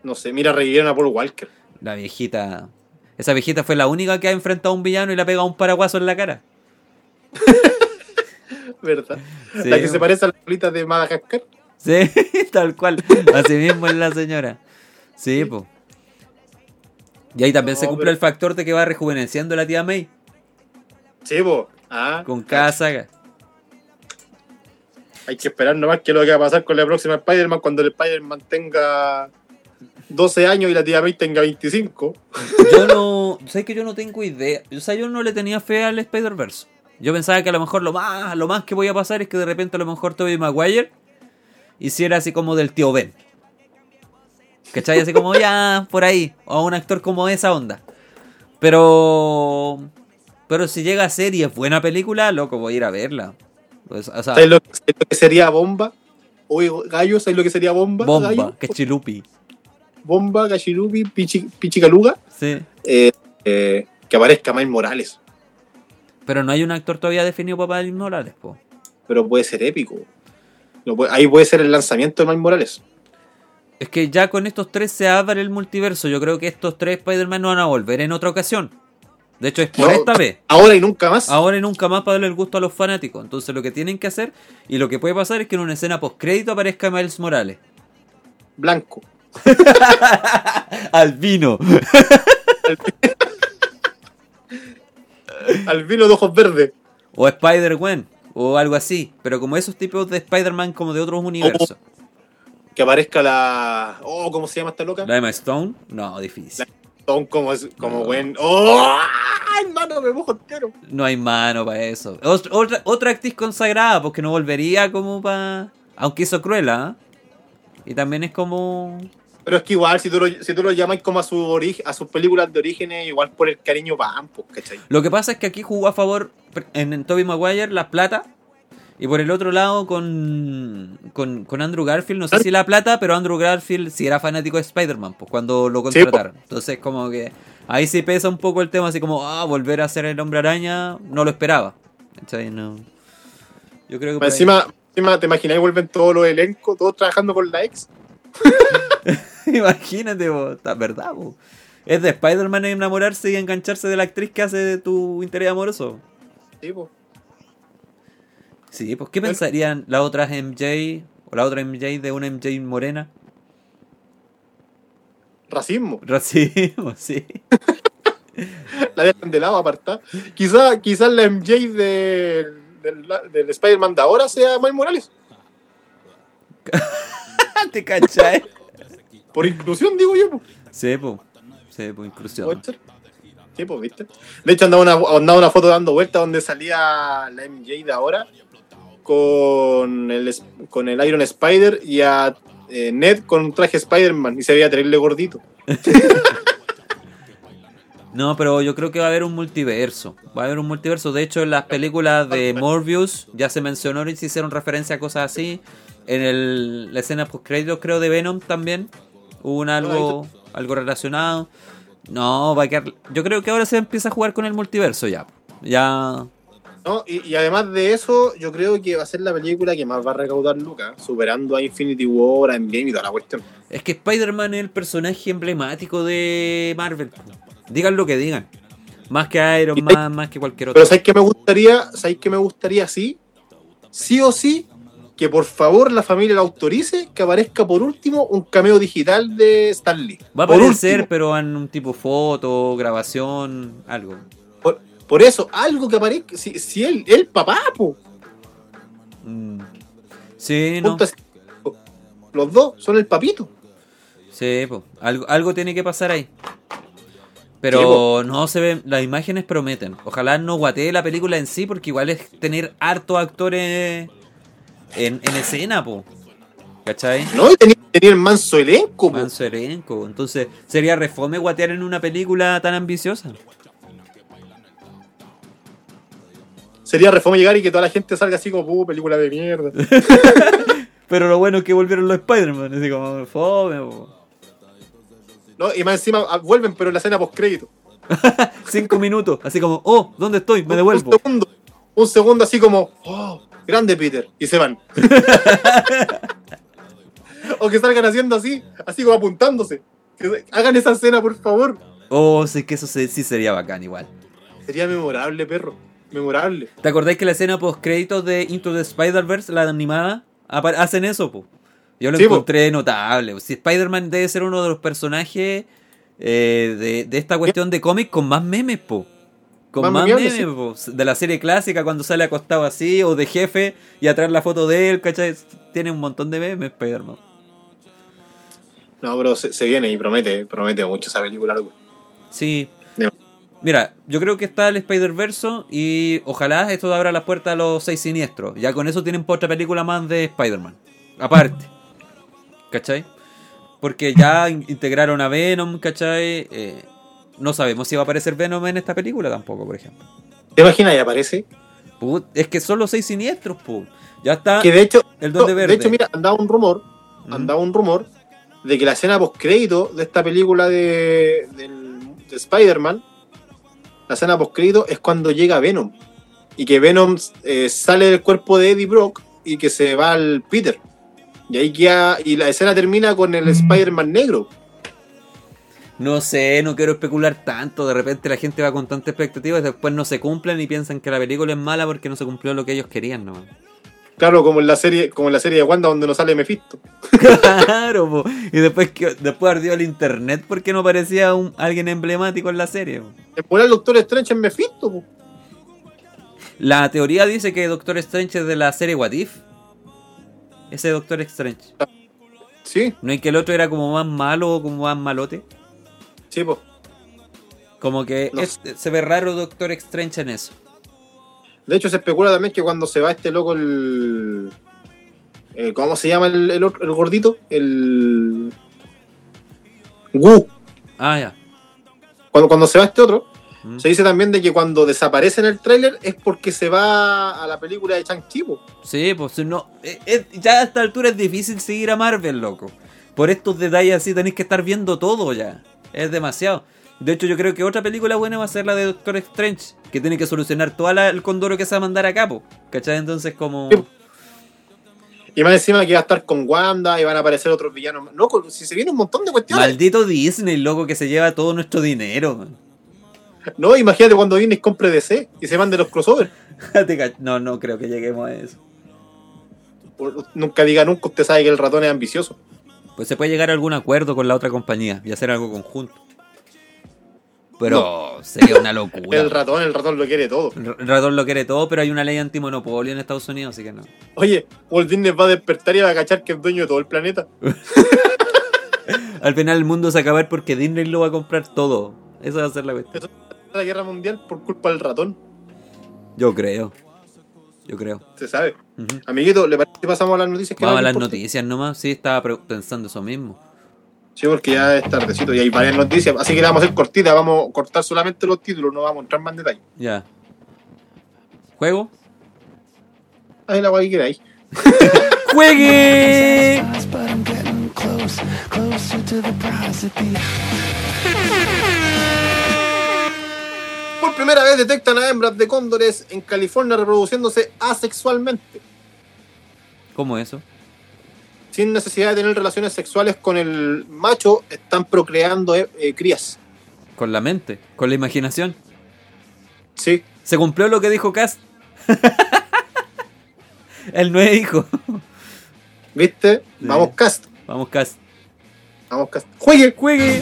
no sé, mira, revivieron a Paul Walker. La viejita. Esa viejita fue la única que ha enfrentado a un villano y le ha pegado un paraguaso en la cara. <laughs> ¿Verdad? Sí, la que se parece a la bolita de Madagascar. Sí, <laughs> tal cual. Así mismo es la señora. Sí, pues. Y ahí también No, se cumple pero- el factor de que va rejuveneciendo la tía May Sí, po. Ah, con cada saga. Hay que esperar nomás que lo que va a pasar con la próxima Spider-Man cuando el Spider-Man tenga 12 años y la tía May tenga 25. Yo no. ¿Sabes que yo no tengo idea? O sea, yo no le tenía fe al Spider-Verse. Yo pensaba que a lo mejor lo más, lo más que voy a pasar es que de repente a lo mejor Tobey Maguire hiciera así como del tío Ben. ¿Cachai? Así como ya, por ahí. O un actor como esa onda. Pero. Pero si llega a ser y es buena película, loco, voy a ir a verla. Pues, o sea, ¿Sabes lo, sabes lo que sería bomba? Oye, gallo, ¿sabes lo que sería bomba? bomba, gallo? que chilupi. Bomba, Gashirubi, Pichi, Pichicaluga. Sí. Eh, eh, que aparezca Miles Morales. Pero no hay un actor todavía definido para Miles Morales, po. Pero puede ser épico. Ahí puede ser el lanzamiento de Miles Morales. Es que ya con estos tres se abre el multiverso. Yo creo que estos tres Spider-Man no van a volver en otra ocasión. De hecho, es por No. esta vez. Ahora y nunca más. Ahora y nunca más para darle el gusto a los fanáticos. Entonces lo que tienen que hacer y lo que puede pasar es que en una escena post-crédito aparezca Miles Morales. Blanco. <laughs> Albino. <laughs> Albino de ojos verdes. O Spider-Gwen. O algo así. Pero como esos tipos de Spider-Man como de otros universos. Que aparezca la. Oh, ¿cómo se llama esta loca? La Emma Stone. No, difícil. Son como, como No. buen. ¡Oh! Me mojo entero. No hay mano para eso. Ot- Otra, otra actriz consagrada, porque no volvería como para. Aunque hizo Cruella. ¿eh? Y también es como. Pero es que igual, si tú lo, si tú lo llamas como a su origen, a sus películas de orígenes, igual por el cariño van, pues, ¿cachai? Lo que pasa es que aquí jugó a favor en, en Tobey Maguire la plata. Y por el otro lado con, con, con Andrew Garfield, no sé si la plata, pero Andrew Garfield sí era fanático de Spider-Man, pues cuando lo Sí, contrataron. Entonces como que ahí sí pesa un poco el tema, así como, ah, volver a ser el hombre araña, no lo esperaba. ¿Cachai? No. Yo creo que... por encima, ¿te imaginas? Vuelven todos los elencos, todos trabajando con la ex. <laughs> Imagínate, vos, está verdad, vos. Es de Spider-Man enamorarse y engancharse de la actriz que hace de tu interés amoroso. Sí, pues. Sí, pues ¿qué pensarían las otras MJ o la otra MJ de una MJ morena? Racismo. Racismo, sí. <laughs> La dejan de lado, apartada. Quizás quizá la MJ de, del, del Spider-Man de ahora sea Miles Morales. <laughs> ¿Te cachai? Por inclusión, digo yo, pues. Sí, pues. Sí, inclusión. Sí, pues, ¿viste? De hecho, andaba una, andaba una foto dando vuelta donde salía la MJ de ahora con el, con el Iron Spider y a eh, Ned con un traje Spider-Man y se veía terrible gordito. <laughs> No, pero yo creo que va a haber un multiverso. Va a haber un multiverso. De hecho, en las películas de Morbius ya se mencionó y se hicieron referencia a cosas así. En el, la escena post créditos creo de Venom también hubo un algo, algo relacionado. No, va a quedar. Yo creo que ahora se empieza a jugar con el multiverso ya. Ya. ¿no? Y, y además de eso, yo creo que va a ser la película que más va a recaudar Lucas, superando a Infinity War, a Endgame y toda la cuestión. Es que Spider-Man es el personaje emblemático de Marvel. Digan lo que digan. Más que Iron Man, más que cualquier otro. Pero ¿sabes qué me gustaría? ¿Sabes qué me gustaría sí? Sí o sí, que por favor la familia lo autorice que aparezca por último un cameo digital de Stan Lee. Va a aparecer, pero en un tipo foto, grabación, algo. Por, por eso, algo que aparezca. Si, si él, el papá, po. Mm. Sí, no. Los dos son el papito. Sí, pues. Algo, algo tiene que pasar ahí. Pero Sí, no se ven, las imágenes prometen. Ojalá no guatee la película en sí, porque igual es tener hartos actores en, en escena, po. ¿Cachai? No, tenía, tenía el manso elenco, po. Manso elenco. Entonces, sería refome guatear en una película tan ambiciosa. Sería reforma llegar y que toda la gente salga así como, "Uh, película de mierda. <laughs> Pero lo bueno es que volvieron los Spider-Man. Así como, fome, po. ¿No? Y más encima ah, vuelven, pero en la escena post-crédito. <laughs> Cinco minutos. Así como, oh, ¿dónde estoy? Me Un devuelvo. segundo, un segundo así como, oh, grande Peter, y se van. <laughs> o que salgan haciendo así, así como apuntándose. Que hagan esa escena, por favor. Oh, sí que eso se- sí sería bacán igual. Sería memorable, perro. Memorable. ¿Te acordáis que la escena post créditos de Into the Spider-Verse, la animada, hacen eso, po? Yo lo Sí, encontré notable. Si Spider-Man debe ser uno de los personajes eh, de, de esta cuestión de cómic con más memes, po. Con Más memes, po. De la serie clásica cuando sale acostado así, o de jefe, y atrás la foto de él, ¿cachai? Tiene un montón de memes, Spider-Man. No, pero se, se viene y promete, promete mucho esa película. loco. Sí. No. Mira, yo creo que está el Spider-Verse y ojalá esto abra las puertas a los seis siniestros. Ya con eso tienen otra película más de Spider-Man. Aparte. ¿Cachai? Porque ya <laughs> in- integraron a Venom, ¿cachai? Eh, no sabemos si va a aparecer Venom en esta película tampoco, por ejemplo. ¿Te imaginas? Y aparece. Put- es que son los seis siniestros, pu. Ya está. Que de hecho, El no, Verde. de hecho, mira, andaba un rumor, Ujú. andaba un rumor de que la escena post crédito de esta película de, de Spider-Man, la escena post crédito es cuando llega Venom y que Venom eh, sale del cuerpo de Eddie Brock y que se va al Peter. Y ahí queda, y la escena termina con el Spider-Man negro. No sé, no quiero especular tanto. De repente la gente va con tantas expectativas y después no se cumplen y piensan que la película es mala porque no se cumplió lo que ellos querían, ¿no? Claro, como en la serie, como en la serie de Wanda donde no sale Mephisto. <laughs> Claro, po. y después que después ardió el internet porque no parecía un, alguien emblemático en la serie. po. Es por el Doctor Strange en Mephisto. po. La teoría dice que Doctor Strange es de la serie What If. Ese Doctor Strange. Sí, ¿No es que el otro era como más malo o como más malote? sí, pues. Como que No es- se ve raro Doctor Strange en eso. De hecho, se especula también que cuando se va este loco, el. eh, ¿Cómo se llama el, el el gordito? El. Wu. Ah, ya. Cuando, cuando se va este otro, Mm. se dice también de que cuando desaparece en el tráiler es porque se va a la película de Chang-Chi. Sí, pues no. eh, eh, ya a esta altura es difícil seguir a Marvel, loco. Por estos detalles así tenéis que estar viendo todo ya. Es demasiado. De hecho, yo creo que otra película buena va a ser la de Doctor Strange, que tiene que solucionar todo el condoro que se va a mandar a cabo. ¿Cachai? Entonces, como. Sí. Y más encima que va a estar con Wanda y van a aparecer otros villanos. No, con- si se viene un montón de cuestiones. Maldito Disney, loco, que se lleva todo nuestro dinero. man. No, imagínate cuando Disney compre DC y se mande los crossovers. <laughs> No, no creo que lleguemos a eso. Por- Nunca diga nunca, usted sabe que el ratón es ambicioso. Pues se puede llegar a algún acuerdo con la otra compañía y hacer algo conjunto. Pero sería una locura. <laughs> El ratón, el ratón lo quiere todo. El ratón lo quiere todo, pero hay una ley antimonopolio en Estados Unidos, así que no. Oye, Walt Disney va a despertar y va a cachar que es dueño de todo el planeta. <laughs> Al final el mundo se va a acabar porque Disney lo va a comprar todo. Esa va a ser la cuestión. La guerra mundial por culpa del ratón. Yo creo. Yo creo. Se sabe. Amiguito, ¿le parece que pasamos a las noticias? que Vamos no a las noticias nomás. Sí, estaba pensando eso mismo. Sí, porque ya es tardecito y hay varias noticias. Así que la vamos a hacer cortita. Vamos a cortar solamente los títulos, no vamos a entrar más en detalle. Ya. ¿Juego? Ahí la guay que queráis. <laughs> ¡Juegue! Primera vez detectan a hembras de cóndores en California reproduciéndose asexualmente, ¿Cómo eso? sin necesidad de tener relaciones sexuales con el macho, están procreando eh, eh, crías. Con la mente, con la imaginación. Sí, Se cumplió lo que dijo Cass. <laughs> Él no es hijo. ¿viste? Vamos, cast. Vamos, Cass. Vamos, cast. ¡Juegue! ¡Juegue!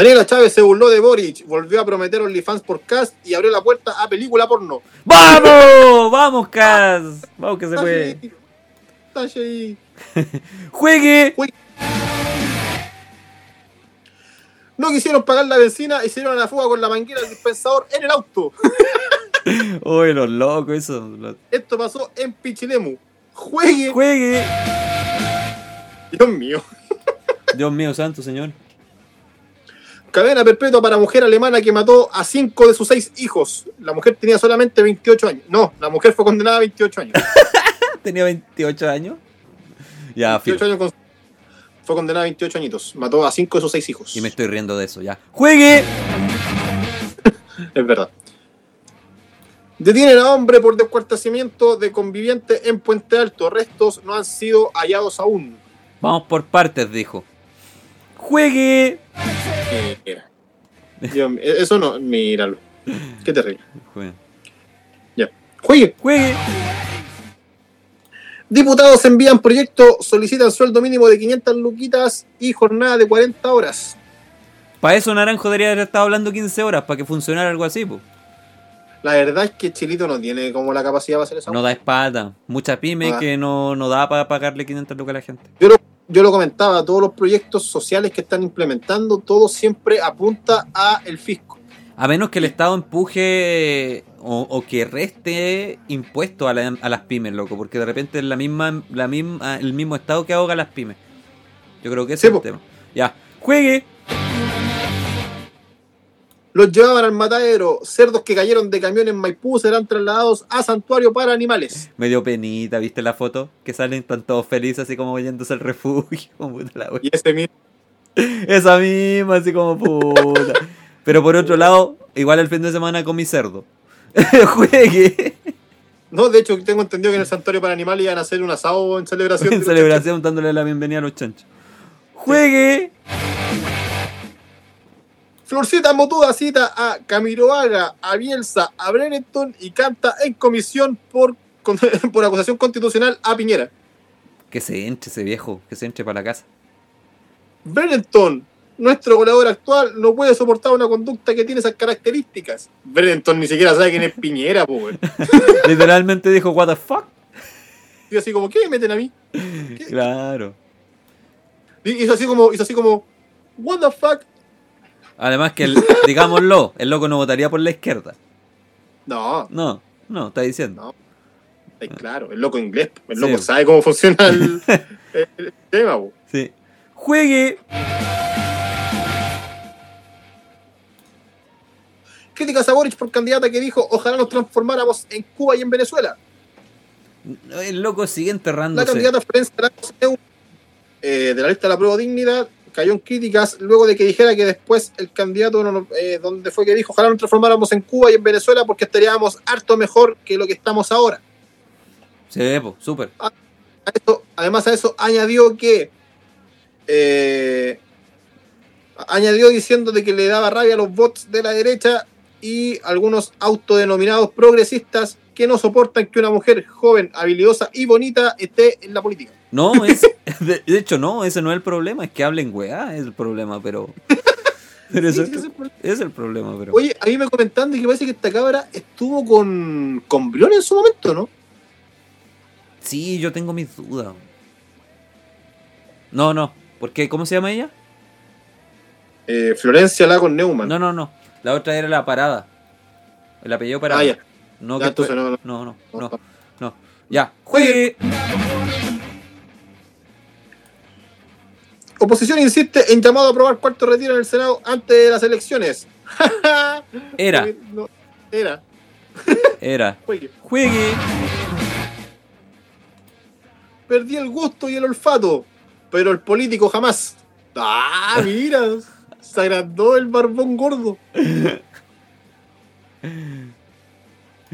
Daniela Chávez se burló de Boric, volvió a prometer OnlyFans por cast y abrió la puerta a película porno. ¡Vamos! <laughs> ¡Vamos, Cass! Vamos que se puede. Talle ahí. <laughs> ¡Juegue! No quisieron pagar la benzina y se dieron a la fuga con la manguera del dispensador en el auto. <laughs> Uy, los locos, eso. Esto pasó en Pichilemu. Juegue. ¡Juegue! Dios mío. Dios mío, santo señor. Cadena perpetua para mujer alemana que mató a cinco de sus seis hijos. La mujer tenía solamente 28 años. No, la mujer fue condenada a 28 años. <laughs> Tenía 28 años. Ya, 28 filo. años con- Fue condenada a 28 añitos. Mató a cinco de sus seis hijos. Y me estoy riendo de eso, ya. ¡Juegue! <laughs> Es verdad. Detienen a hombre por descuartizamiento de conviviente en Puente Alto. Restos no han sido hallados aún. Vamos por partes, dijo. ¡Juegue! <laughs> Eh, Dios mío, eso no, míralo. Qué terrible. Juegue. Ya. Juegue. ¡Juegue! Diputados envían proyecto, solicitan sueldo mínimo de 500 luquitas y jornada de 40 horas. Para eso Naranjo debería haber estado hablando 15 horas, para que funcionara algo así, pues. La verdad es que Chilito no tiene como la capacidad para hacer eso. No da espalda. Mucha pyme Ah. que no, no da para pagarle 500 lucas a la gente. Yo lo, yo lo comentaba, todos los proyectos sociales que están implementando, todo siempre apunta a el fisco. A menos que el Estado empuje o, o que reste impuestos a, la- a las pymes, loco, porque de repente es la misma, la misma, el mismo Estado que ahoga a las pymes. Yo creo que ese Sí, es el po. tema. Ya, juegue. Los llevaban al matadero, cerdos que cayeron de camión en Maipú serán trasladados a santuario para animales. Me dio penita, ¿viste la foto? Que salen tan todos felices, así como yéndose al refugio. <laughs> Y ese mismo. Esa misma, así como puta. Pero por otro lado, igual el fin de semana comí cerdo. <laughs> Juegue. No, de hecho, tengo entendido que en el santuario para animales iban a hacer un asado en celebración. En celebración dándole la bienvenida a los chanchos. Juegue. Florcita Motuda cita a Camiroaga, a Bielsa, a Brenton y canta en comisión por, con- <laughs> por acusación constitucional a Piñera. Que se entre ese viejo, que se entre para la casa. Brenton, nuestro goleador actual, no puede soportar una conducta que tiene esas características. Brenton ni siquiera sabe quién es Piñera, po, weón. <laughs> Literalmente dijo, what the fuck. Y así como, ¿qué me meten a mí? Claro. Y hizo así como, hizo así como, what the fuck? Además que, el- <laughs> digámoslo, el loco no votaría por la izquierda. No, No, no, está diciendo. no. Claro, el loco inglés, el Sí. loco sabe cómo funciona el, <laughs> tema. Sí. Juegue. Críticas a Boric por candidata que dijo, ojalá nos transformáramos en Cuba y en Venezuela. El loco sigue La enterrándose. candidata Florencia eh, de la lista de la prueba dignidad cayó en críticas luego de que dijera que después el candidato no- eh, donde fue que dijo ojalá nos transformáramos en Cuba y en Venezuela porque estaríamos harto mejor que lo que estamos ahora. Sí, súper. Además a eso añadió que eh, añadió diciendo de que le daba rabia a los bots de la derecha y algunos autodenominados progresistas que no soportan que una mujer joven, habilidosa y bonita esté en la política. No, es, <laughs> de, de hecho, no, ese no es el problema, es que hablen weá, es el problema, pero. <laughs> pero eso Sí, es, el problema. es el problema, pero. Oye, a mí me comentan de que parece que esta cabra estuvo con, con Brion en su momento, ¿no? Sí, yo tengo mis dudas. No, no, porque ¿cómo se llama ella? Eh, Florencia Lagos Neumann. No, no, no. La otra era la parada. El apellido parada. Ah, ya. No, Ya, que entonces fue- no, no. no, no, No, no, no. no. Ya, juegue. Oposición insiste en llamado a aprobar cuarto retiro en el Senado antes de las elecciones. <laughs> Era, <laughs> No, era. era. Oye, Juegue. perdí el gusto y el olfato, pero el político jamás. Ah, mira, se agrandó el barbón gordo.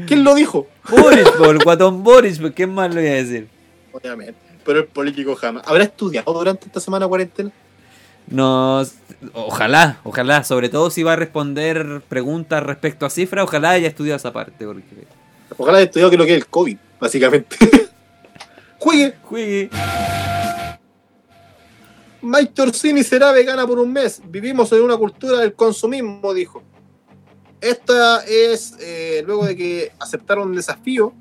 ¿Quién lo dijo? Boris, <laughs> por el guatón Boris, ¿qué más le voy a decir? Obviamente, pero el político jamás. ¿Habrá estudiado durante esta semana cuarentena? No, ojalá, ojalá, sobre todo si va a responder preguntas respecto a cifras, ojalá haya estudiado esa parte, porque Ojalá haya estudiado que lo que es el COVID, básicamente. <laughs> Juegue. juegue. Mike Orsini será vegana por un mes. Vivimos en una cultura del consumismo, dijo. Esta es, eh, luego de que aceptaron un desafío,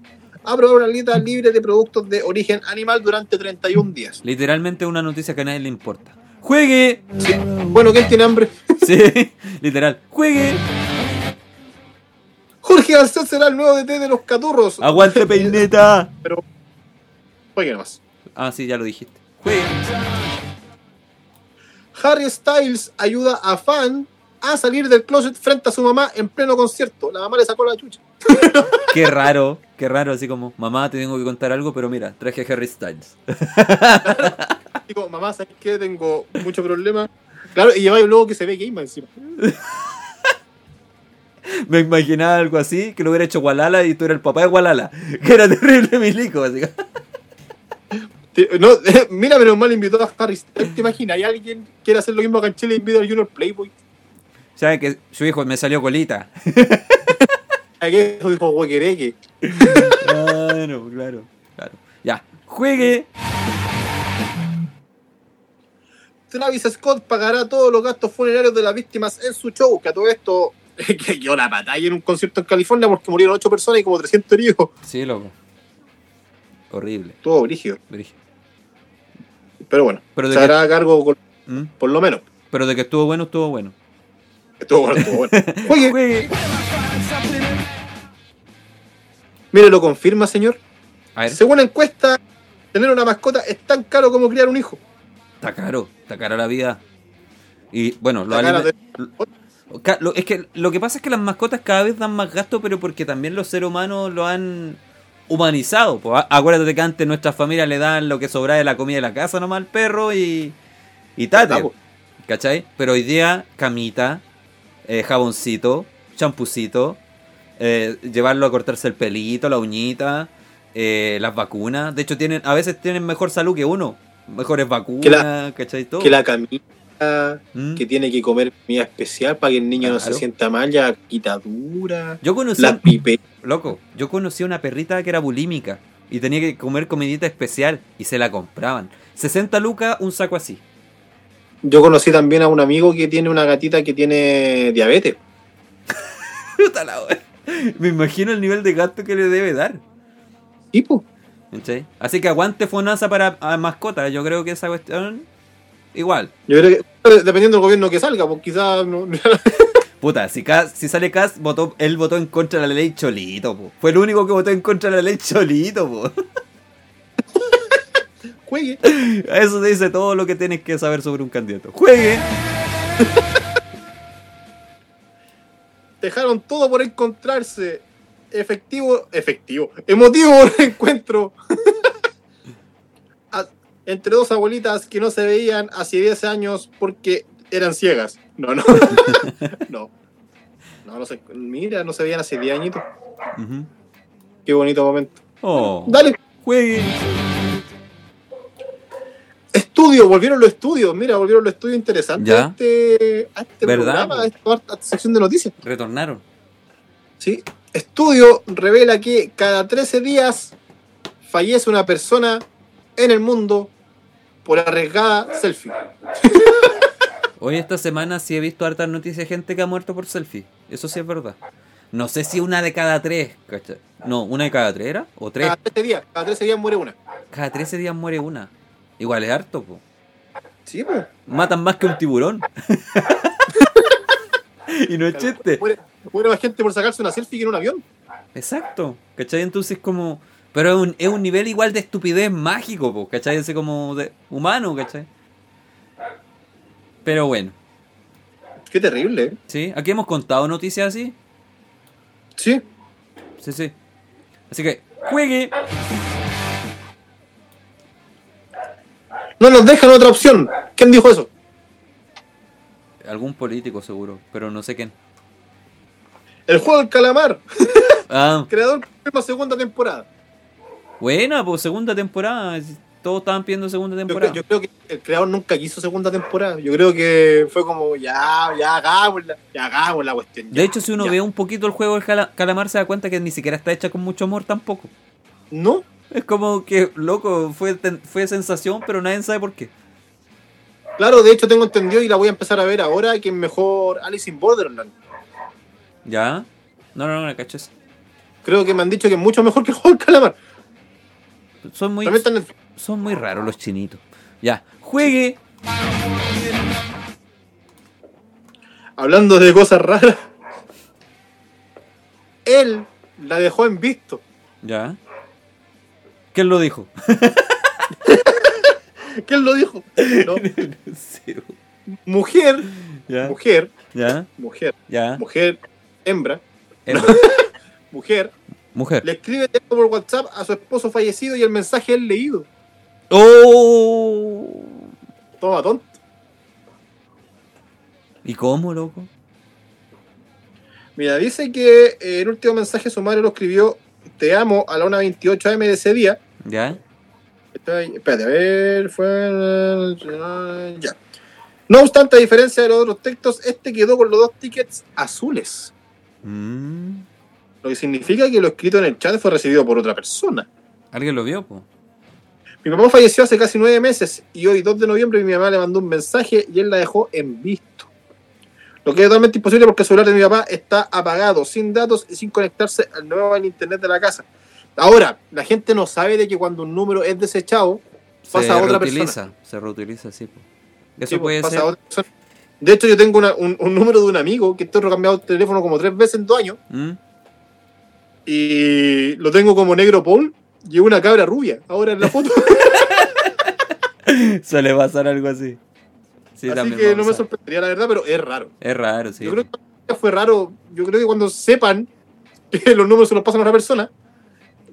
a probar una dieta libre de productos de origen animal durante 31 días. Literalmente una noticia que a nadie le importa. Juegue. Sí. Bueno, ¿quién tiene hambre? <laughs> Sí, literal. Juegue. Jorge Garcés será el nuevo DT de los Caturros. Aguante <laughs> peineta. Pero, juegue nomás. Ah, sí, ya lo dijiste. Juegue. Harry Styles ayuda a fan a salir del closet frente a su mamá en pleno concierto. La mamá le sacó la chucha. <laughs> Qué raro, qué raro, así como, mamá, te tengo que contar algo, pero mira, traje a Harry Styles. <laughs> Digo, mamá, ¿sabes qué? Tengo mucho problema. Claro, y lleva luego que se ve game encima. <laughs> Me imaginaba algo así, que lo hubiera hecho Walala y tú eras el papá de Walala. Que era terrible milico, así. Te- No, mira, menos mal invitó a Harry Styles. ¿Te imaginas? ¿Hay alguien que quiere hacer lo mismo acá en Chile y invita al Junior Playboy? ¿Saben que su hijo me salió colita? Aquí dijo huequereque. Claro, claro, claro. Ya. Juegue. Travis Scott pagará todos los gastos funerarios de las víctimas en su show. Que a todo esto, <laughs> que dio la batalla en un concierto en California porque murieron 8 personas y como 300 heridos. Sí, loco. Horrible. Todo brígido. brígido. Pero bueno, Pero de se que- hará cargo con- ¿Mm? por lo menos. Pero de que estuvo bueno, estuvo bueno. Estuvo bueno, estuvo bueno. Oye, <laughs> Juegue. Mire, lo confirma, señor. A ver, Según la encuesta, tener una mascota es tan caro como criar un hijo. está caro. Está cara la vida. Y bueno, alime- de- lo- es que lo que pasa es que las mascotas cada vez dan más gasto, pero porque también los seres humanos lo han humanizado. A- Acuérdate que antes nuestras familias le dan lo que sobra de la comida de la casa nomás al perro y, y tate. Ah. ¿Cachai? Pero hoy día, camita, eh, jaboncito, champucito, eh, llevarlo a cortarse el pelito, la uñita, eh, las vacunas. De hecho, tienen a veces tienen mejor salud que uno. Mejores vacunas, ¿cachai? Todo. que la camita ¿Mm? que tiene que comer comida especial para que el niño no se sienta mal, ya quitadura, Yo conocí la pipe. Loco, yo conocí a una perrita que era bulímica y tenía que comer comidita especial y se la compraban. 60 lucas, un saco así. Yo conocí también a un amigo que tiene una gatita que tiene diabetes. <laughs> <laughs> Me imagino el nivel de gasto que le debe dar. Tipo, ¿cachai? Así que aguante FONASA para mascotas. Yo creo que esa cuestión. Igual. yo creo que dependiendo del gobierno que salga, pues quizás no, <laughs> Puta, si, si sale Cas, votó, él votó en contra de la ley Cholito, po. Fue el único que votó en contra de la ley Cholito, po. juegue. <laughs> Eso te dice todo lo que tienes que saber sobre un candidato. ¡Juegue! Dejaron todo por encontrarse. Efectivo, efectivo, emotivo <laughs> encuentro. <laughs> A- Entre dos abuelitas que no se veían hace 10 años porque eran ciegas. No, no. <laughs> no. No, no sé. Mira, no se veían hace 10 añitos. Qué bonito momento. Oh. Dale. ¡Juegue! Estudio, volvieron los estudios. Mira, volvieron los estudios interesantes Ya. a este, a este ¿Verdad, programa, po? a esta, a esta sección de noticias. Retornaron. ¿sí? Estudio revela que cada 13 días fallece una persona en el mundo por arriesgada selfie. Hoy esta semana sí he visto hartas noticias de gente que ha muerto por selfie. Eso sí es verdad. No sé si una de cada tres, ¿cachai? No, una de cada tres era, o tres. Cada 13 días, cada 13 días muere una. Cada 13 días muere una. Igual es harto, po. Sí, pues. Matan más que un tiburón. <laughs> y no es chiste. Muere, muere más gente por sacarse una selfie que en un avión. Exacto. ¿Cachai? Entonces como... Pero es un, es un nivel igual de estupidez mágico, po, ¿cachai? Ese como de humano, ¿cachai? Pero bueno, Qué terrible, ¿eh? ¿sí? Aquí hemos contado noticias así. Sí. Sí, sí. Así que, juegue. No nos dejan otra opción. ¿Quién dijo eso? Algún político seguro, pero no sé quién. El juego del calamar. <laughs> Ah, Creador confirma segunda temporada. buena, pues segunda temporada. Todos estaban pidiendo segunda temporada. yo creo que el creador nunca quiso segunda temporada. Yo creo que fue como, ya, ya hagámosla, ya hagamos la cuestión. De hecho, si uno ya. ve un poquito el juego del cala- calamar, se da cuenta que ni siquiera está hecha con mucho amor tampoco. No, Es como que, loco, fue, fue sensación, pero nadie sabe por qué. Claro, de hecho tengo entendido y la voy a empezar a ver ahora que es mejor Alice in Borderland. ¿Ya? No, no, no, no, cachas. Creo que me han dicho que es mucho mejor que del calamar. Son muy, son muy raros los chinitos. Ya, juegue. Hablando de cosas raras. Él la dejó en visto. ¿Ya? ¿Quién lo dijo? <laughs> ¿Quién lo dijo? No. <laughs> Sí. Mujer, ¿Ya? mujer, ¿Ya? mujer, ¿Ya? mujer, hembra, Em- <laughs> mujer, Mujer. le escribe por WhatsApp a su esposo fallecido y el mensaje es leído. ¡Oh! Toma, tonto. ¿Y cómo, loco? Mira, dice que el último mensaje sumario lo escribió Te amo a la 1.28 am de ese día. ¿Ya? Está ahí, Espérate, a ver, fue. Ya. No obstante, a diferencia de los otros textos, este quedó con los dos tickets azules. Mm. Lo que significa que lo escrito en el chat fue recibido por otra persona. ¿Alguien lo vio, po? Mi papá falleció hace casi nueve meses y hoy, 2 de noviembre, mi mamá le mandó un mensaje y él la dejó en visto. Lo que es totalmente imposible porque el celular de mi papá está apagado, sin datos y sin conectarse al nuevo al internet de la casa. Ahora, la gente no sabe de que cuando un número es desechado, pasa a otra reutiliza, persona. Se reutiliza, sí. po. Eso Sí, puede pasa ser. a otra persona. De hecho, yo tengo una- un, un número de un amigo que estoy cambiado el teléfono como tres veces en dos años ¿Mm? y lo tengo como negro Paul y una cabra rubia. Ahora en la foto. <laughs> Suele pasar algo así. Sí, Así que no me sorprendería, la verdad, pero es raro. Es raro, sí. Yo creo que fue raro. Yo creo que cuando sepan que los números se los pasan a una persona,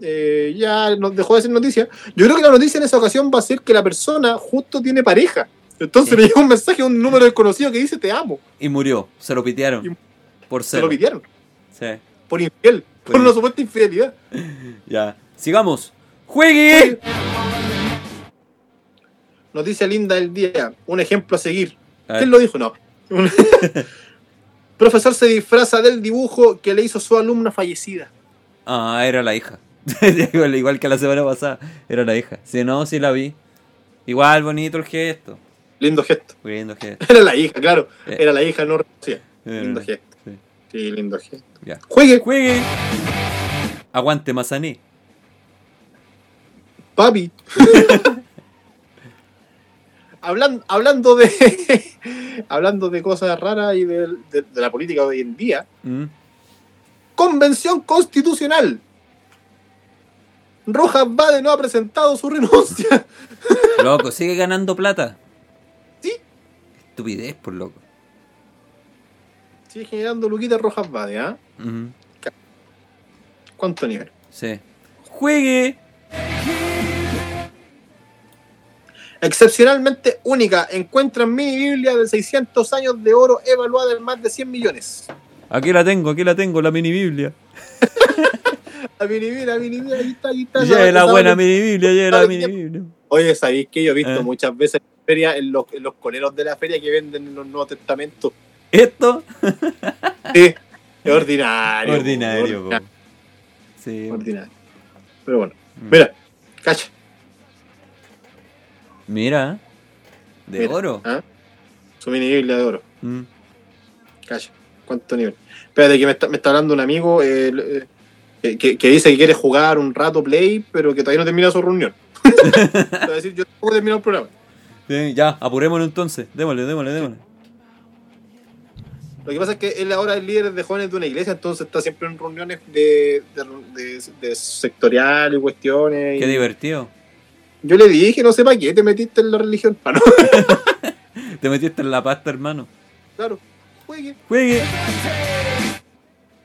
eh, ya nos dejó de ser noticia. Yo creo que la noticia en esa ocasión va a ser que la persona justo tiene pareja. Entonces Sí. le llega un mensaje a un número desconocido que dice te amo. Y murió. Se lo pitearon. Y- Por Se cero. lo pidieron. Sí. Por infiel. Por Por una supuesta infidelidad. <laughs> Ya. Sigamos. ¡Juegue! Noticia linda del día. Un ejemplo a seguir. A. ¿Quién lo dijo? No. <laughs> Profesor se disfraza del dibujo que le hizo su alumna fallecida. Ah, era la hija. <laughs> igual, que la semana pasada. Era la hija. Si no, sí la vi. Igual bonito el gesto. Lindo gesto. Lindo gesto. <laughs> Era la hija, claro. Eh. Era la hija, no reconocía. Eh, Lindo gesto. sí. Sí, lindo gesto. Juegue, ¡Juegue! Aguante Mazaní. papi. <laughs> Hablan- hablando de hablando de cosas raras y de, de- de la política de hoy en día, ¿Mm? convención constitucional. Rojas Bade no ha presentado su renuncia. <laughs> Loco, sigue ganando plata. Sí. Estupidez, por loco. Sigue generando Luquita Rojas Bade, ¿ah? Ujú. ¿Cuánto nivel? Sí. ¡Juegue! Excepcionalmente única, encuentran mini Biblia de 600 años de oro evaluada en más de 100 millones. Aquí la tengo, aquí la tengo, la mini Biblia. <laughs> La mini Biblia, la mini Biblia, ahí está, ahí está. Lleve la buena mini Biblia, lleve la mini Biblia. Oye, ¿sabéis que yo he visto Eh. muchas veces en feria, en los, en los coleros de la feria que venden los Nuevos Testamentos? Esto, Sí, es ordinario. ordinario, po. ordinario, Sí. ordinario. Pero bueno, Mm. mira, cacha. Mira. De mira, oro. ¿ah? Su mini Biblia de oro. Mm. Cacha. ¿Cuánto nivel? Espérate, que me está, me está hablando un amigo eh, eh, que, dice que quiere jugar un rato play, pero que todavía no termina su reunión. <laughs> A decir, yo tengo que terminar el programa. Sí, ya, apurémonos entonces. Démosle, démosle, démosle. Lo que pasa es que él ahora es líder de jóvenes de una iglesia, entonces está siempre en reuniones de, de, de- de sectorial y cuestiones. Qué y- divertido. Yo le dije, no sé para qué te metiste en la religión. Ah, no, <laughs> Te metiste en la pasta, hermano. claro. Juegue. ¡Juegue!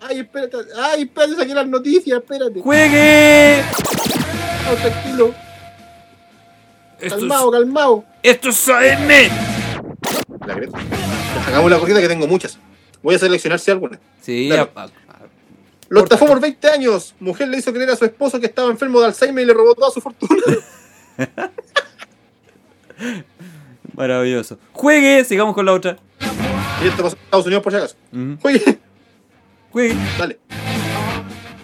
Ay, espérate. Ay, espérate, saqué las noticias, espérate. ¡Juegue! No, tranquilo. Esto Calmado, calmado. es, esto es AM. La Greta. Hagamos la corrida que tengo muchas. Voy a seleccionar si alguna. Sí, Dale. a- Lo estafó por 20 años. Mujer le hizo creer a su esposo que estaba enfermo de Alzheimer y le robó toda su fortuna. <laughs> maravilloso. ¡Juegue! Sigamos con la otra. y esto pasó en Estados Unidos por si acaso. ¡Juegue! Dale.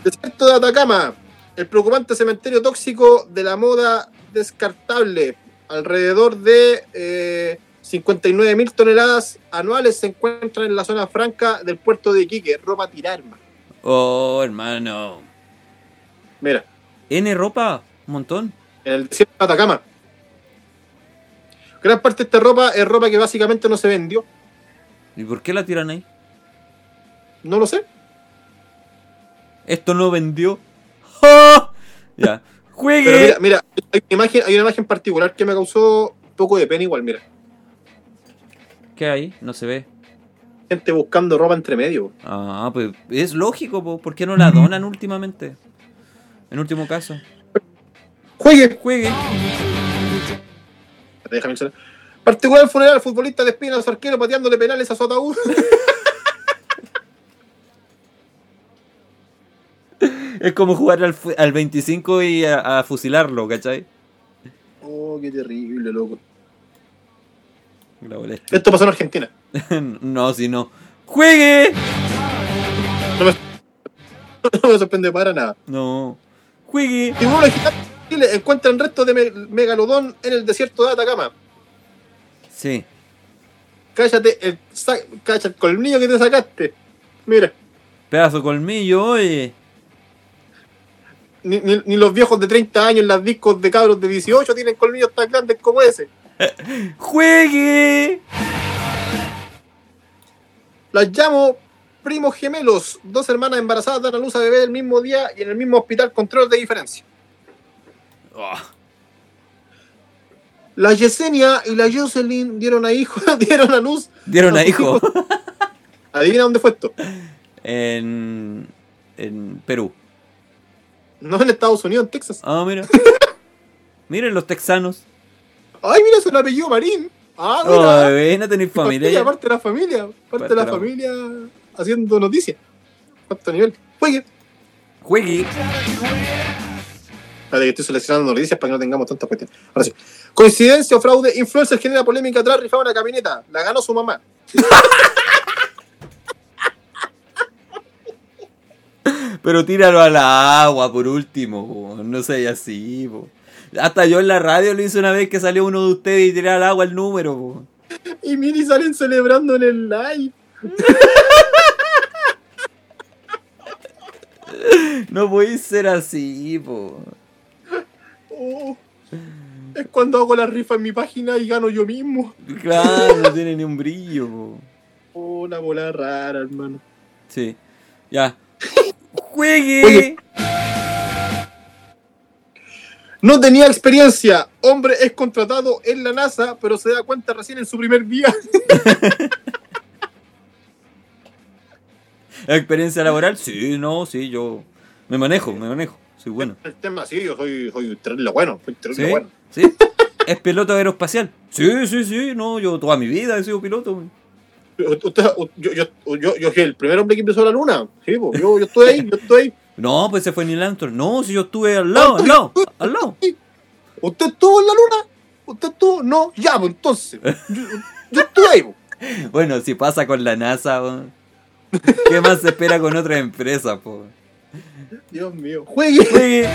Desierto de Atacama. El preocupante cementerio tóxico de la moda descartable. Alrededor de eh, 59 mil toneladas anuales se encuentran en la zona franca del puerto de Iquique. Ropa tirar, hermano. Oh, hermano. Mira, N ropa, un montón. en el desierto de Atacama. Gran parte de esta ropa es ropa que básicamente no se vendió. ¿Y por qué la tiran ahí? No lo sé. Esto no vendió. ¡Ja! <laughs> Ya. Pero ¡Juegue! mira, mira, hay una imagen, hay una imagen particular que me causó un poco de pena igual, mira. ¿Qué hay? No se ve. Gente buscando ropa entre medio. Ah, pues es lógico, po. ¿por qué no la donan <laughs> últimamente? En último caso. Juegue. Juegue. Déjame. Particular funeral, futbolista despiden a su arquero pateándole penales a su ataúd. <laughs> Es como jugar al, al 25 y a, a fusilarlo, ¿cachai? oh, qué terrible, loco. Esto pasó en Argentina. <laughs> no, si no. ¡Juegue! No me sorprende para nada. No. ¡Juegue! Tiburones gigantes, Chile encuentran restos de me- megalodón en el desierto de Atacama. Sí. Cállate el, cacha el colmillo que te sacaste. Mira, Pedazo de colmillo, oye. Ni, ni- ni los viejos de 30 años en las discos de cabros de 18 tienen colmillos tan grandes como ese. <laughs> ¡Juegue! Las llamo primos gemelos. Dos hermanas embarazadas dan a luz a bebé el mismo día y en el mismo hospital con tres horas de diferencia. Oh, La Yesenia y la Jocelyn dieron a hijo, <laughs> dieron a luz. Dieron a hijo. <laughs> Adivina dónde fue esto. en. En Perú. No en Estados Unidos, en Texas. Ah, mira. <laughs> Miren los texanos. Ay, mira, es el apellido Marín. Ah, Oh, mira. bebé, no tenéis familia. Parte de la familia. Parte Parte de la familia haciendo noticias. ¿Cuánto nivel? Oye, Juegue. Espérate que estoy seleccionando noticias para que no tengamos tantas cuestiones. Ahora sí. Coincidencia o fraude, influencer genera polémica tras rifar una camioneta. La ganó su mamá. <laughs> Pero tíralo al agua por último, po. no sea así. po. Hasta yo en la radio lo hice una vez que salió uno de ustedes y tiré al agua el número. po. Y Mini salen celebrando en el live. No podéis ser así, po. Oh. Es cuando hago la rifa en mi página y gano yo mismo. Claro, no tiene ni un brillo, po. Oh, una bola rara, hermano. Sí. Ya. Juegue. Oye. No tenía experiencia. Hombre es contratado en la NASA, pero se da cuenta recién en su primer día. <laughs> ¿Experiencia laboral? Sí, no, sí, yo me manejo, me manejo. Soy bueno. El tema, sí, yo soy, soy terrible bueno. Soy terrible ¿Sí? bueno. ¿Sí? ¿Es piloto aeroespacial? Sí, sí, sí, no, yo toda mi vida he sido piloto. Usted- yo, yo, yo, yo el primer hombre que pisó la luna. Sí, yo, yo estoy ahí, yo estoy ahí. No, pues se fue Neil Armstrong. No, si yo estuve al lado, al lado, al lado. ¿Usted estuvo en la luna? ¿Usted estuvo? No, ya, pues entonces. Yo, yo estuve ahí. <laughs> Bueno, si pasa con la NASA. ¿qué más se espera con otras empresas, po? Dios mío. Juegue. Juegue.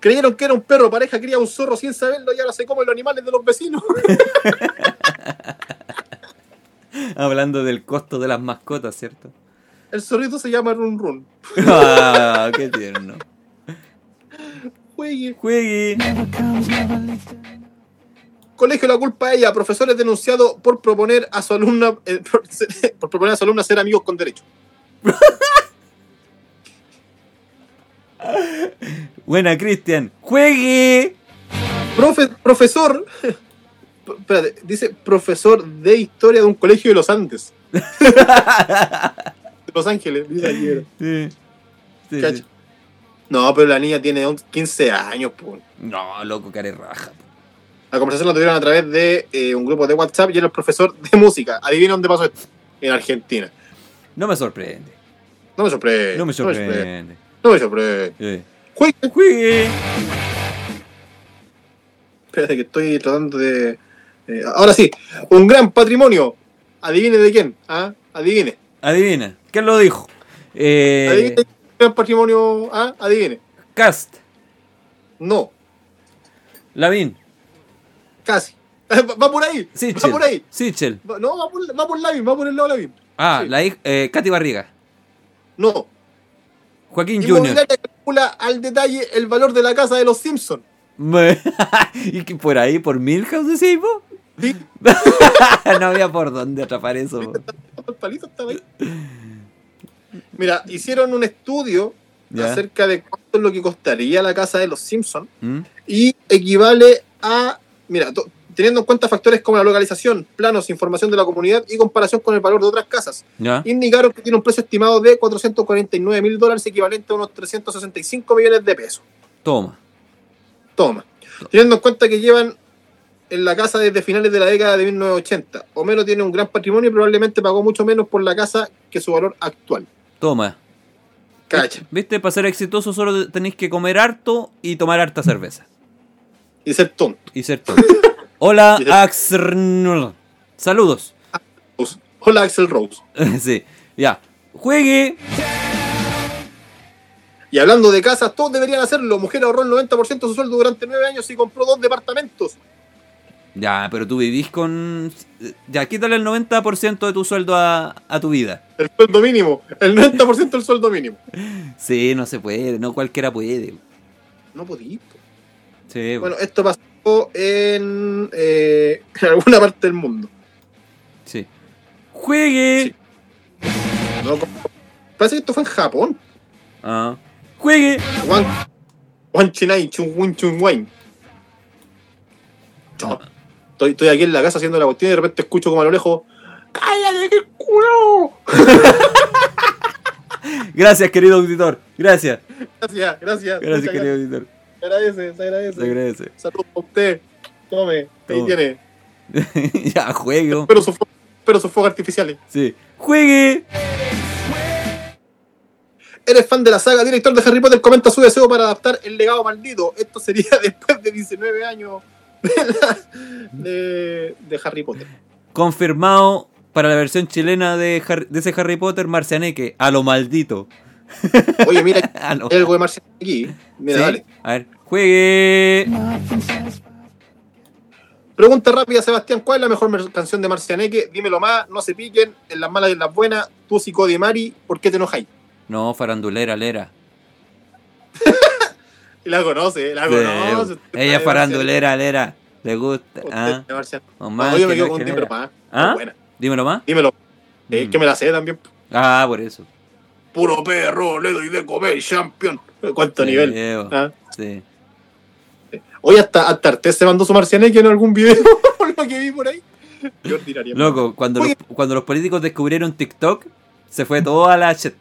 Creyeron que era un perro, pareja cría un zorro sin saberlo y ahora se comen los animales de los vecinos. <laughs> Hablando del costo de las mascotas, ¿cierto? El zorrito se llama Run Run. Ah, qué tierno. Juegue. Juegue. Colegio la culpa a ella. Profesor es denunciado por proponer a su alumna eh, por, <laughs> por proponer a su alumna ser amigos con derecho. <laughs> <laughs> Buena, Cristian. Juegue. Profe- profesor. Espérate, dice profesor de historia de un colegio de los Andes. <laughs> de Los Ángeles, dice ayer. Sí. Sí, Cacha. sí. No, pero la niña tiene 11 15 años, pues. No, loco, care raja. po. La conversación la tuvieron a través de eh, un grupo de WhatsApp y era el profesor de música. Adivina dónde pasó esto. En Argentina. No me sorprende. No me sorprende. No me sorprende. No me sorprende. Sí. Juegue. Juegue. Espérate que estoy tratando de. eh, ahora sí, un gran patrimonio. Adivine de quién. ¿Ah? Adivine. Adivina. ¿Quién lo dijo? Eh, Adivine de quién gran patrimonio. ¿Ah? Adivine. Cast. No, Lavín. casi. <laughs> Va, por ahí. Sichel. Va por ahí. Sichel. Va- No, va por, va por Lavín, va por el lado de Lavín. Ah, Sí. la hij- eh, Katy Barriga. No. Joaquín Junior. Calcula al detalle el valor de la casa de los Simpsons. <laughs> Y que por ahí, por Milhouse, decís vos? ¿Sí? <laughs> no había por dónde atrapar eso. Mira, hicieron un estudio Ya. acerca de cuánto es lo que costaría la casa de los Simpsons ¿Mm? y equivale a, mira, to- teniendo en cuenta factores como la localización, planos, información de la comunidad y comparación con el valor de otras casas, ¿Ya? indicaron que tiene un precio estimado de 449 mil dólares, equivalente a unos 365 millones de pesos. Toma. Toma. Teniendo en cuenta que llevan en la casa desde finales de la década de 1980. Homero tiene un gran patrimonio y probablemente pagó mucho menos por la casa que su valor actual. Toma. Cacha. ¿Viste? Para ser exitoso solo tenéis que comer harto y tomar harta cerveza. Y ser tonto. Y ser todo. <laughs> Hola, Axel. Saludos. Hola Axel Rose. <laughs> sí, ya. Juegue. Y hablando de casas, todos deberían hacerlo. Mujer ahorró el 90% de su sueldo durante nueve años y compró dos departamentos. Ya, pero tú vivís con. Ya, quítale el 90% de tu sueldo a, a tu vida. El sueldo mínimo. El 90% del sueldo mínimo. <laughs> Sí, no se puede, no cualquiera puede. No podí. Sí, Bueno, esto pasó en, eh, <laughs> en alguna parte del mundo. sí. Juegue. No, parece que esto fue en Japón. Ah. Juegue. Juan, Juan Chinai, Chun Win Chun Wayne. Chao. Estoy, estoy aquí en la casa haciendo la cuestión y de repente escucho como a lo lejos. ¡Cállate, qué culo! <laughs> Gracias, querido auditor. Gracias. Gracias, gracias. Gracias, querido auditor. Se agradece, se agradece. Se agradece. Saludos a usted. Tome, ahí tiene. <laughs> ya, juego. Pero sus, pero fuegos artificiales. Sí. Juegue. Eres fan de la saga, director de Harry Potter, comenta su deseo para adaptar El legado maldito. Esto sería <laughs> después de 19 años de, la- de- de Harry Potter. Confirmado para la versión chilena de, de ese Harry Potter, Marcianeque. A lo maldito. Oye, mira, hay algo de Marcial aquí. Mira, ¿Sí? dale. A ver. Juegue. Pregunta rápida, Sebastián, ¿cuál es la mejor canción de Marcianeque? Dímelo más, no se piquen, en las malas y en las buenas, tú y Cody Mari, ¿por qué te enojáis? No, farandulera, lera. Y <laughs> la conoce, la Sí, conoce. Ella es farandulera, lera. Le gusta. Ah, Ah, No, más yo me que quedo no con timbre más. ¿Ah? Buena. Dímelo más. Dímelo. Mm. que me la sé también. Ah, por eso. Puro perro, le doy de comer, champion. ¿Cuánto nivel? Ah. Sí. Hoy hasta, hasta Artés se mandó su Marcianeque en algún video, <laughs> lo que vi por ahí. Qué ordinaria. Loco, cuando los, cuando los políticos descubrieron TikTok, se fue toda la chat.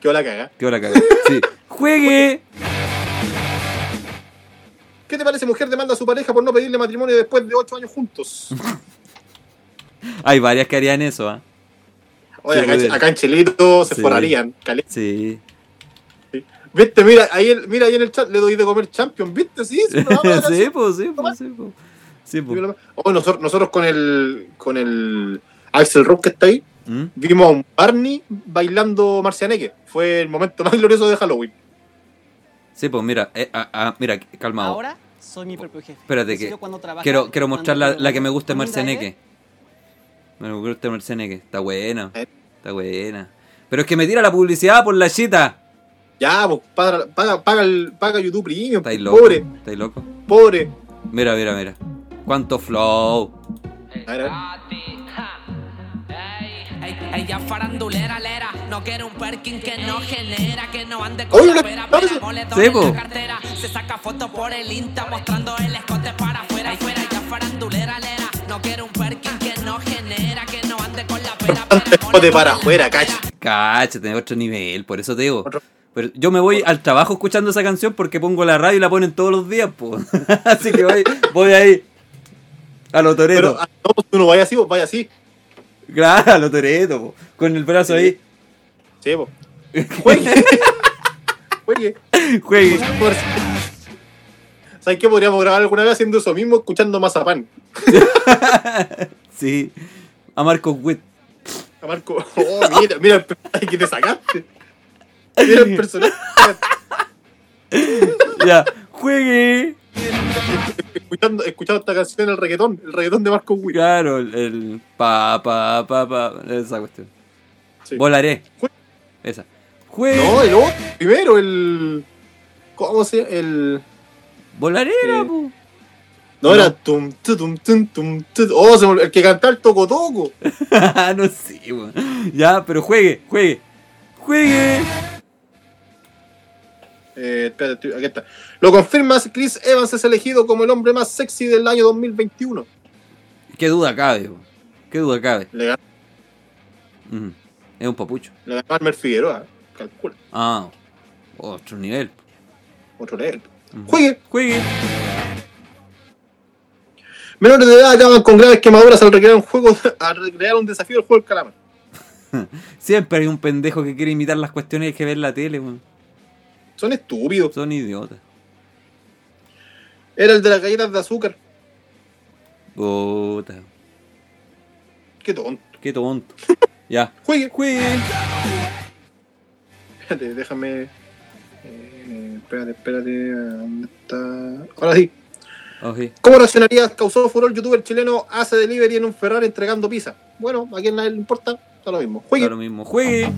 Qué la caga. Qué hora cagada. Sí. <laughs> Juegue. ¿Qué te parece? Mujer demanda a su pareja por no pedirle matrimonio después de 8 años juntos. <laughs> Hay varias que harían eso, ¿ah? Oye, Sí, acá, bien. acá en Chilito se Sí. forrarían. cali- Sí. ¿Viste? Mira ahí, el- mira ahí en el chat, le doy de comer champion, ¿viste? Sí, sí, <laughs> sí, así. pues, sí, pues, sí, pues. Sí. Oh, nosotros, nosotros con el con el Axel Rock que está ahí, ¿Mm? vimos a un Barney bailando Marcianeque. Fue el momento más glorioso de Halloween. Sí, pues mira, eh, ah, ah, mira, calmado. Ahora soy mi propio jefe. Espérate que quiero, quiero mostrar la, la que me gusta de dormir. Marcianeque. Me gusta Marcianeque. Está buena. Eh. Está buena. Pero es que me tira la publicidad por la chita. Ya, pues paga, paga, paga, el, paga YouTube Premium. Estáis pues, loco. Pobre, Estáis loco. pobre. Mira, mira, mira. Cuánto flow. A ver, a ver. Ey, Ella farandulera, lera, no quiere un perkin que no genera, que no ande con Oye, la pera, pera, boletón Sí, en la cartera, se saca fotos por el Insta mostrando el escote para afuera, afuera, ella es farandulera, lera, no quiere un perkin que no genera, que no ande con la pera, pera, Escote boletón para afuera, cartera. cacha. Cáchate, otro nivel, por eso te digo. Otro- Pero yo me voy al trabajo escuchando esa canción porque pongo la radio y la ponen todos los días, pues. <laughs> Así que voy, voy ahí. A lo Pero toreto. ah, no, pues, tú no vayas así, vos vaya así. Claro, a lo toreto, po. Con el brazo ahí. Sí, pues. <laughs> Juegue. Juegue. Juegue. ¿Sabes qué? Podríamos grabar alguna vez haciendo eso mismo, escuchando Mazapán. <laughs> Sí. A Marcos Witt. A Marco. <laughs> Oh, mira, mira el personaje que te sacaste. Mira el personaje. Ya. Juegue. Escuchando, escuchando esta canción, el reggaetón. El reggaetón de Marco Witt. Claro, el, el pa, pa, pa, pa. Esa cuestión. Sí. Volaré. Esa. Juegue. No, el otro. Primero, el. ¿Cómo se llama? El. Volaré, po. No, era. Tum, tu, tum, tum, tum, tu. Oh, se el que cantaba el toco toco. <laughs> no sé, weón. Ya, pero juegue, juegue. Juegue. Eh, espérate, estoy- aquí está. Lo confirmas, Chris Evans es elegido como el hombre más sexy del año 2021. Qué duda cabe, weón. Qué duda cabe. Le ganó. Es un papucho. le ganó a Almer Figueroa. Calcula. Ah, otro nivel. Otro nivel. Ujú. Juegue. Juegue. Menores de edad acaban con graves quemaduras al recrear un juego, <laughs> al recrear un desafío del juego del calamar. <laughs> Siempre hay un pendejo que quiere imitar las cuestiones que ve en la tele, weón. Son estúpidos. Son idiotas. Era el de las galletas de azúcar. Puta. Qué tonto. Qué tonto. <laughs> Ya. Juegue. Juegue. Espérate, déjame. Eh, espérate, espérate. ¿Dónde está? Ahora sí. ¿Cómo reaccionarías? Causó furor el youtuber chileno hace delivery en un Ferrari entregando pizza. Bueno, a quien nadie le importa, está lo mismo. Juegue. Da lo mismo. Juegue.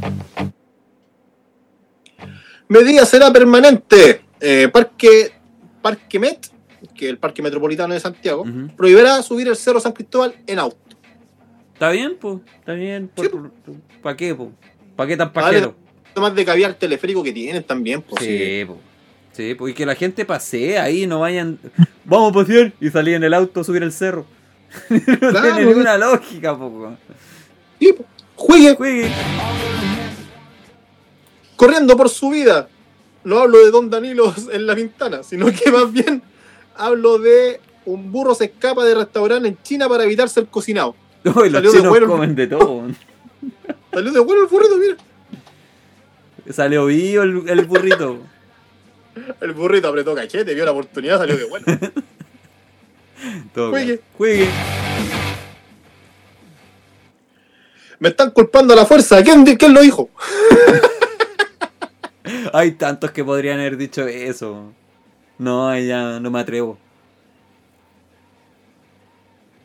Medida será permanente. Eh, parque, parque Met, que es el Parque Metropolitano de Santiago, prohibirá subir el Cerro San Cristóbal en auto. ¿Está bien, pues? ¿Está bien? Sí, ¿Para qué, pues? ¿Para qué tan Vale, pajero? Más de caviar teleférico que tienen también, pues sí. Sí, pues. Sí, pues y que la gente pasee ahí, no vayan. Vamos a pasear y salir en el auto a subir el cerro. <laughs> no Claro, tiene ninguna lógica, pues. Sí, po. Juegue Juegue. corriendo por su vida. No hablo de Don Danilo <laughs> en la ventana, sino que más bien hablo de un burro se escapa de restaurante en China para evitar ser cocinado. <laughs> Uy, los Salió de chinos bueno. comen de todo. Salió de bueno el burrito, mira. Salió vivo el, el burrito. El burrito apretó cachete, vio la oportunidad, salió de bueno. <laughs> Todo Juegue. claro. Juegue. Me están culpando a la fuerza. ¿Quién, quién lo dijo? <laughs> Hay tantos que podrían haber dicho eso. No, ya no me atrevo.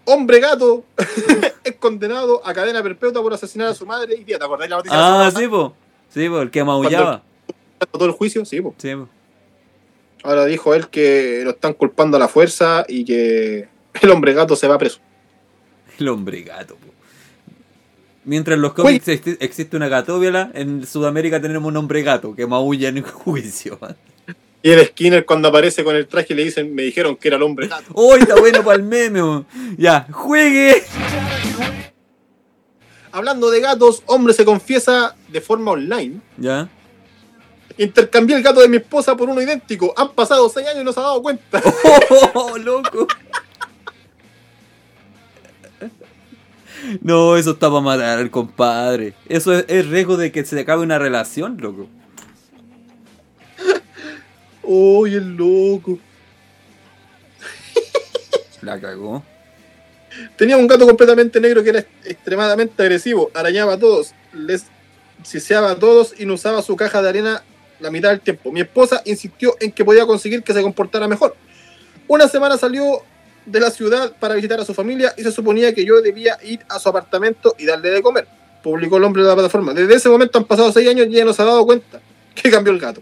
Hombre gato <laughs> es condenado a cadena perpetua por asesinar a su madre y tía. ¿Te acordás la noticia? Ah, de la sí, po. Sí, po, el que maullaba. pasada? Todo el juicio, sí, po. Sí, po. Ahora dijo él que lo están culpando a la fuerza y que <laughs> el hombre gato se va preso. El hombre gato, po. Mientras en los cómics exi- existe una gatóviola, en Sudamérica tenemos un hombre gato que maulla en <laughs> juicio. Y el Skinner cuando aparece con el traje le dicen, me dijeron que era el hombre gato. ¡Oh, está bueno para el meme! Ya, juegue. Hablando de gatos, hombre se confiesa de forma online. Ya. Intercambié el gato de mi esposa por uno idéntico. Han pasado seis años y no se ha dado cuenta. <laughs> ¡Oh, loco! No, eso está para matar al compadre. Eso es, es riesgo de que se acabe una relación, loco. Uy, el loco. La cagó. Tenía un gato completamente negro que era extremadamente agresivo. Arañaba a todos. Les siseaba a todos y no usaba su caja de arena la mitad del tiempo. Mi esposa insistió en que podía conseguir que se comportara mejor. Una semana salió de la ciudad para visitar a su familia y se suponía que yo debía ir a su apartamento y darle de comer. Publicó el hombre de la plataforma. Desde ese momento han pasado seis años y ella no se ha dado cuenta que cambió el gato.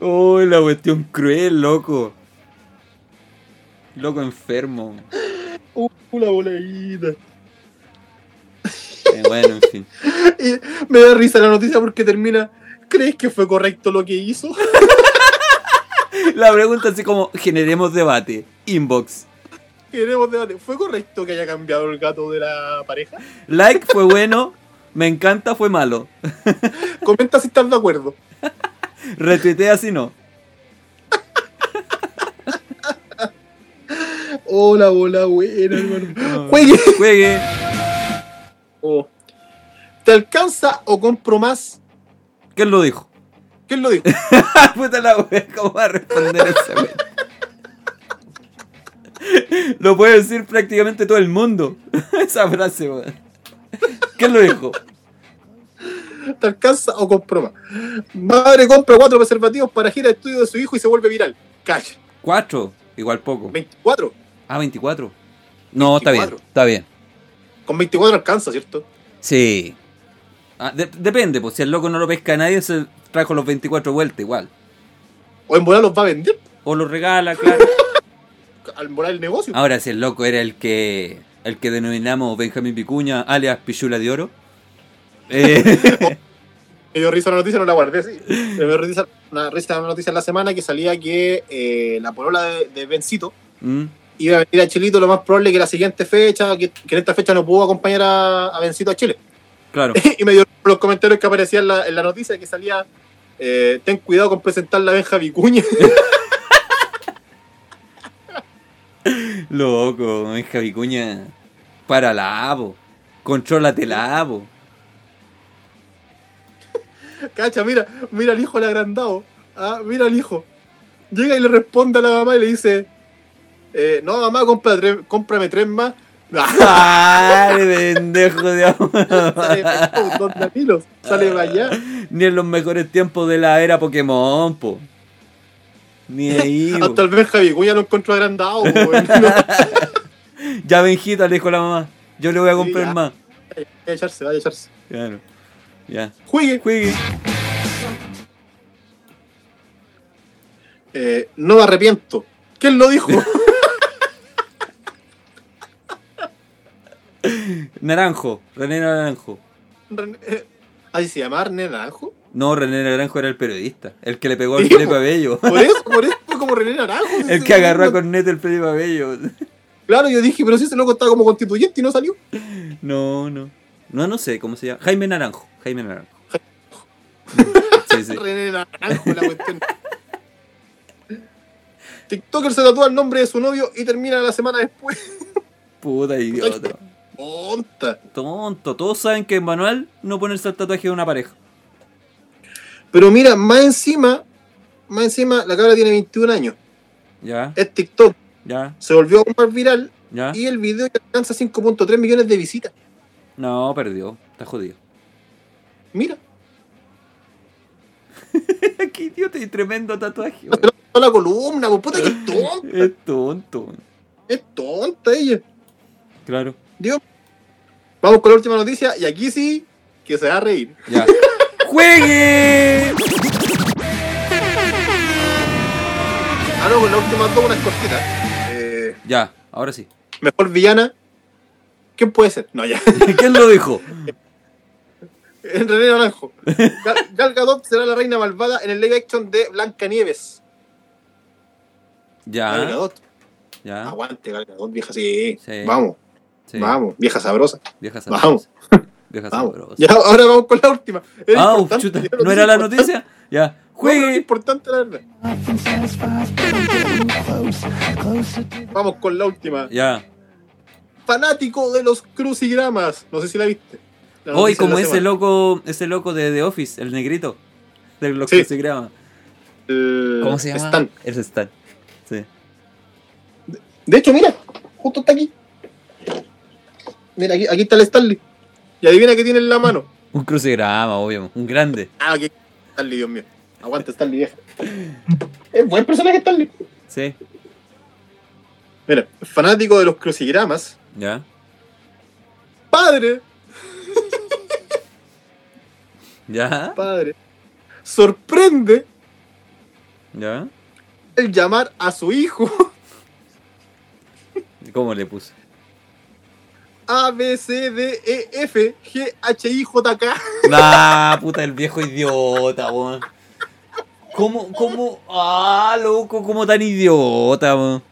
Oh, la cuestión cruel, loco. Loco enfermo. Uh, una voladita. Eh, bueno, en fin. <laughs> Y me da risa la noticia porque termina. ¿Crees que fue correcto lo que hizo? <laughs> La pregunta así como, generemos debate. Inbox. Queremos debate. ¿Fue correcto que haya cambiado el gato de la pareja? Like fue <laughs> bueno. Me encanta fue malo. Comenta si estás de acuerdo. Retuitea si no. Hola, hola, buena, hermano. No. Juegue. Juegue. ¿Te alcanza o compro más? ¿Quién lo dijo? ¿Quién lo dijo? <laughs> Puta la wea, ¿cómo va a responder esa wea? Lo puede decir prácticamente todo el mundo. <laughs> Esa frase, weón. ¿Quién lo dijo? ¿Te alcanza o compro más? Madre compra cuatro preservativos para gira de estudio de su hijo y se vuelve viral. Cash. Cuatro. Igual poco. 24. Ah, 24. No, está bien. 24. Está bien. Con 24 alcanza, ¿cierto? Sí. Ah, de- depende, pues si el loco no lo pesca a nadie, se trajo los 24 vueltas igual. O en volar los va a vender O lo regala, claro. <laughs> al volar el negocio. Ahora, si el loco era el que el que denominamos Benjamín Vicuña, alias Pichula de Oro. Eh, <laughs> Me dio risa la noticia, no la guardé, sí. Me dio risa una, risa una noticia en la semana que salía que eh, la polola de, de Bencito mm, iba a venir a Chilito lo más probable que la siguiente fecha, que, que en esta fecha no pudo acompañar a, a Bencito a Chile. claro. <laughs> y me dio los comentarios que aparecían en la, en la noticia que salía, eh, ten cuidado con presentar la Benja Vicuña. <laughs> Loco, Benja Vicuña. Para la abo. Contrólate la abo. Cacha, mira, mira al hijo el agrandado. Ah, mira al hijo. Llega y le responde a la mamá y le dice, eh, no mamá, compra tres- cómprame tres más. <laughs> Dale, pendejo de amor. Sale para allá. Ni en los mejores tiempos de la era Pokémon, po. Ni ahí. <laughs> po. Hasta el Benja Vicuña lo encontró agrandado. po, <laughs> Ya Benjita, le dijo la mamá. Yo le voy a comprar ya. más. Vaya a echarse, vaya a echarse. Claro. Ya. Juegue. Juegue. Eh, no me arrepiento. ¿Quién lo dijo? Naranjo. René Naranjo. René- eh, ¿Así se llama René Naranjo? No, René Naranjo era el periodista. El que le pegó al Felipe. Abello. Por eso, <laughs> por eso fue como René Naranjo. El que agarró a Cornete el Felipe Abello. Claro, yo dije, pero si ese loco estaba como constituyente y no salió. No, no. No, no sé cómo se llama. Jaime Naranjo. Jaime Naranjo. <laughs> Sí, sí. René Naranjo la cuestión. TikToker se tatúa el nombre de su novio y termina la semana después. Puta idiota. Tonta. Tonto. Todos saben que en manual no ponerse el tatuaje de una pareja. Pero mira, más encima, más encima, la cabra tiene 21 años. Ya, Es TikTok. ya, Se volvió aún más viral ya. y el video alcanza 5.3 millones de visitas. No, perdió. Está jodido. Mira, <laughs> Qué idiota y tremendo tatuaje. pasó la columna, pues puta que <laughs> tonta. Es tonto. Es tonta ella. Claro. Dios. Vamos con la última noticia y aquí sí que se va a reír. Ya. <laughs> ¡Juegue! Ah, no, con la última dos unas cortitas. Eh, Ya, ahora sí. mejor villana. ¿Quién puede ser? No, ya. <laughs> ¿Quién lo dijo? <laughs> En René Naranjo. Gal, Gal Gadot será la reina malvada en el live action de Blancanieves. Gal Ya, Gadot. ya. Aguante, Gal Gadot, vieja, sí. Sí. Vamos, Sí. vamos, vieja sabrosa. Vieja Vamos. sabrosa. <laughs> Vieja Vamos. sabrosa. Ya, ahora vamos con la última. Era Ah, chuta. ¿No era la noticia? Ya. No, es ¡Juegue! importante la verdad. Vamos con la última. Ya. Fanático de los crucigramas. No sé si la viste. Hoy, de como ese semana. loco, ese loco de The Office, el negrito. De los Sí. El ¿Cómo se llama? Stan. El Stan. Sí. De hecho, mira, justo está aquí. Mira, aquí, aquí está el Stanley. Y adivina qué tiene en la mano. Un crucigrama, obvio. Un grande. Ah, aquí. Stanley, Dios mío. Aguanta, Stanley, vieja. Es buen personaje, Stanley. Sí. Mira, fanático de los crucigramas. Ya. Padre, Ya. padre. Sorprende Ya. el llamar a su hijo ¿Cómo le puse? A, B, C, D, E, F, G, H, I, J, K. <laughs> Nah, puta, el viejo idiota, weón. ¿Cómo, cómo? Ah, loco, cómo tan idiota, weón.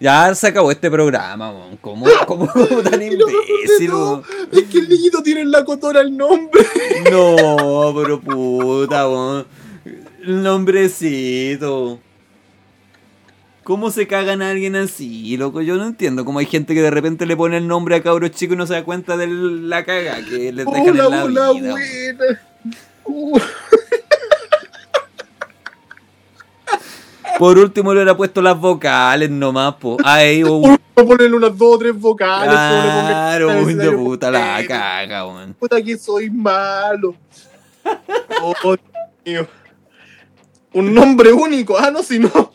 Ya se acabó este programa, weón. ¿Cómo, cómo, cómo tan <laughs> imbécil, weón? Es que el niñito tiene en la cotora el nombre. No, pero puta, weón. El nombrecito. ¿Cómo se cagan a alguien así, loco? Yo no entiendo cómo hay gente que de repente le pone el nombre a cabros chicos y no se da cuenta de la caga que les dejan Hola, en la hola, vida. buena. Uh, Por último le hubiera puesto las vocales nomás, po. Ahí, o Uno ponen unas dos o tres vocales. le Claro, Ay, weón, de puta la caga, weón. Puta que soy malo. <laughs> Oh, Dios mío. Un nombre único. Ah, no, si no.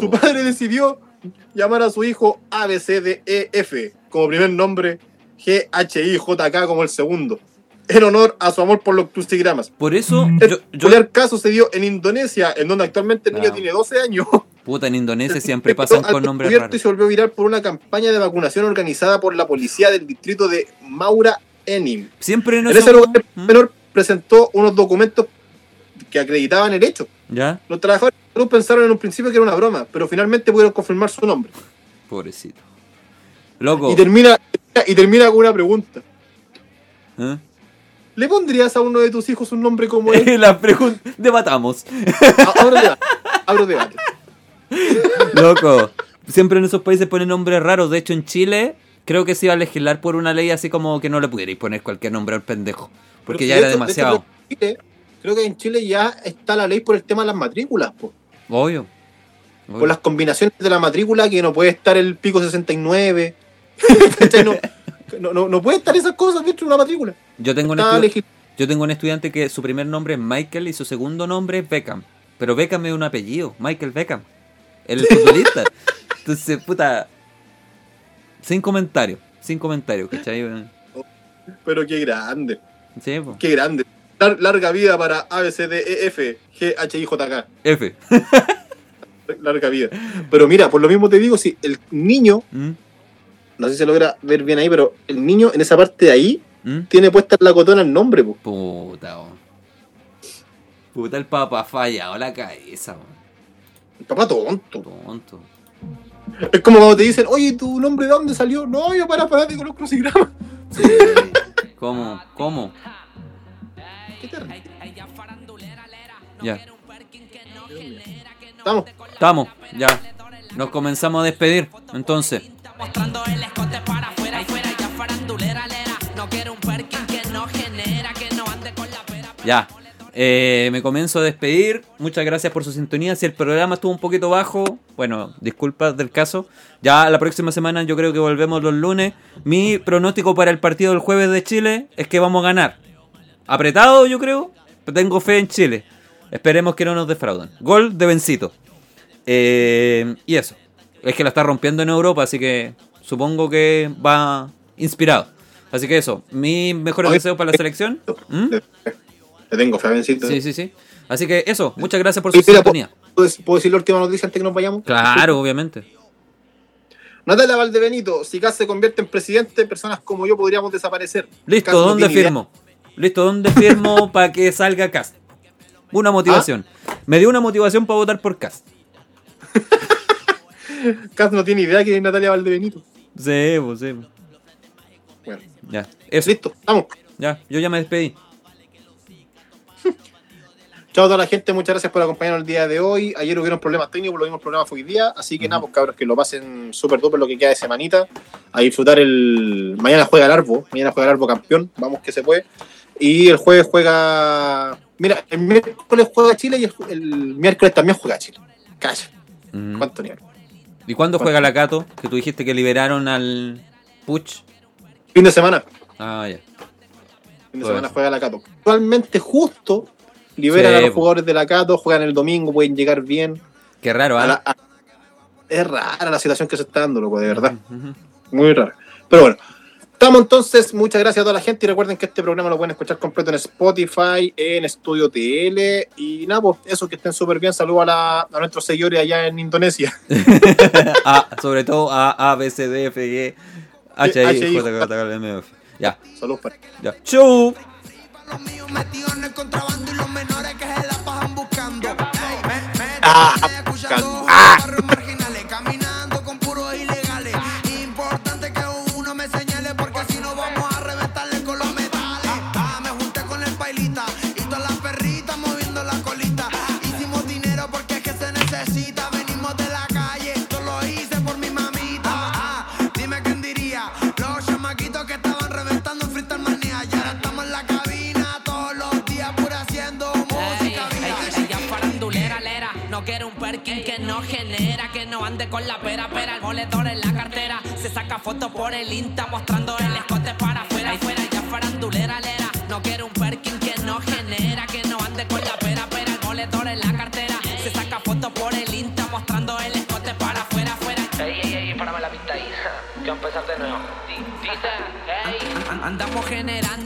Su padre decidió llamar a su hijo A, B, C, D, E, como primer nombre, G, H, I, J, K como el segundo. En honor a su amor por los crucigramas. Por eso, El yo, yo- peculiar caso se dio en Indonesia, en donde actualmente el niño Ah. tiene 12 años. puta, en Indonesia siempre pasan con nombres descubierto Y raros. se volvió viral por una campaña de vacunación organizada por la policía del distrito de Maura Enim. Siempre no En ese lugar, el ¿Mm? menor presentó unos documentos que acreditaban el hecho. ¿Ya? Los trabajadores de salud pensaron en un principio que era una broma, pero finalmente pudieron confirmar su nombre. Pobrecito. Loco. Y termina, y termina con una pregunta. ¿eh? ¿Le pondrías a uno de tus hijos un nombre como él? <laughs> La pregunta. Debatamos. A- Abro debate. Abro debate. Loco. Siempre en esos países ponen nombres raros. De hecho, en Chile, creo que se iba a legislar por una ley así como que no le pudierais poner cualquier nombre al pendejo. Porque Pero ya era de demasiado. hecho, creo que en Chile ya está la ley por el tema de las matrículas. po. Obvio. Obvio. Por las combinaciones de la matrícula que no puede estar el pico 69. <laughs> ¿Cachai? No, No, no, puede estar esas cosas dentro de una matrícula. Yo tengo, un Está yo tengo un estudiante que su primer nombre es Michael y su segundo nombre es Beckham. Pero Beckham es un apellido, Michael Beckham. El futbolista. <laughs> Entonces, puta. Sin comentarios, sin comentarios, ¿cachai? Pero qué grande, Sí, po. qué grande. Lar- larga vida para A, B, C, D, E, F, G, H, I, J, K. F. <laughs> Larga vida. Pero mira, por lo mismo te digo, si el niño, ¿Mm? no sé si se logra ver bien ahí, pero el niño en esa parte de ahí ¿Mm? tiene puesta en la cotona el nombre, po. Puta, weón. Puta, el papá fallado la cabeza. El papá tonto. Tonto. Es como cuando te dicen, oye, ¿tu nombre de dónde salió? No, yo para fanático los crucigramas. Sí. <laughs> ¿Cómo? ¿Cómo? Ya. Estamos. Estamos, ya. Nos comenzamos a despedir. Entonces, está mostrando el escote para afuera, afuera, ya farandulera, lera, no quiere un Perkin que no genera, que no ande con la pera. ya. Eh, me comienzo a despedir. Muchas gracias por su sintonía. Si el programa estuvo un poquito bajo, bueno, disculpas del caso. Ya la próxima semana yo creo que volvemos los lunes. Mi pronóstico para el partido del jueves de Chile es que vamos a ganar. Apretado, yo creo. Pero tengo fe en Chile. Esperemos que no nos defrauden. Gol de Bencito. Eh, y eso. Es que la está rompiendo en Europa, así que supongo que va inspirado. Así que eso. Mis mejores deseos para la selección. ¿Mm? Le tengo fe, Bencito. Sí, sí, sí. Así que eso, muchas gracias por su mira, sintonía. ¿puedo, puedo decir la última noticia antes que nos vayamos? Claro, obviamente. Natalia Valdebenito, si Cas se convierte en presidente, personas como yo podríamos desaparecer. Listo, Cas no ¿dónde idea. Listo, ¿dónde firmo <laughs> para que salga Cast? Una motivación. Me dio una motivación para votar por Cast. <laughs> Cas no tiene idea que es Natalia Valdebenito. Sí, pues sí. Bueno, Ya, eso. listo, vamos. Ya, yo ya me despedí. <laughs> Chao a toda la gente, muchas gracias por acompañarnos el día de hoy. Ayer hubieron problemas técnicos, los mismos problemas fue hoy día. Así que nada, pues cabros, que lo pasen súper duper lo que queda de semanita. A disfrutar el. Mañana juega el Arbo, mañana juega el Arbo campeón, vamos que se puede. Y el jueves juega. Mira, el miércoles juega Chile y el, el miércoles también juega Chile. Calla, Mm. cuánto nivel. ¿Y cuándo juega la Cato? Que tú dijiste que liberaron al Puch. Fin de semana. Ah, ya. Fin de semana juega la Cato. Actualmente, justo, liberan Sí, a los jugadores de la Cato, juegan el domingo, pueden llegar bien. Qué raro, A la- a- Es rara la situación que se está dando, loco, de verdad. Muy rara. Pero bueno, estamos entonces. Muchas gracias a toda la gente y recuerden que este programa lo pueden escuchar completo en Spotify, en Estudio TL. Y nada, pues eso, que estén súper bien. Saludos a, la- a nuestros seguidores allá en Indonesia. <laughs> Ah, sobre todo a A, B, C, D, F, G, H, I, H, I, J, K, L, M, F. Ya, Saludos para. ya. Chau. Perkin que no genera, que no ande con la pera, pera, el moledor en la cartera, se saca fotos por el Insta mostrando el escote para afuera, afuera, ella farandulera, lera, no quiere un Perkin que no genera, que no ande con la pera, pera, el moledor en la cartera, se saca fotos por el Insta mostrando el escote para afuera, afuera. Ey, ey, ey, párame la pista ahí. Que a empezar de nuevo. Di- Dice, ey. An- Andamos generando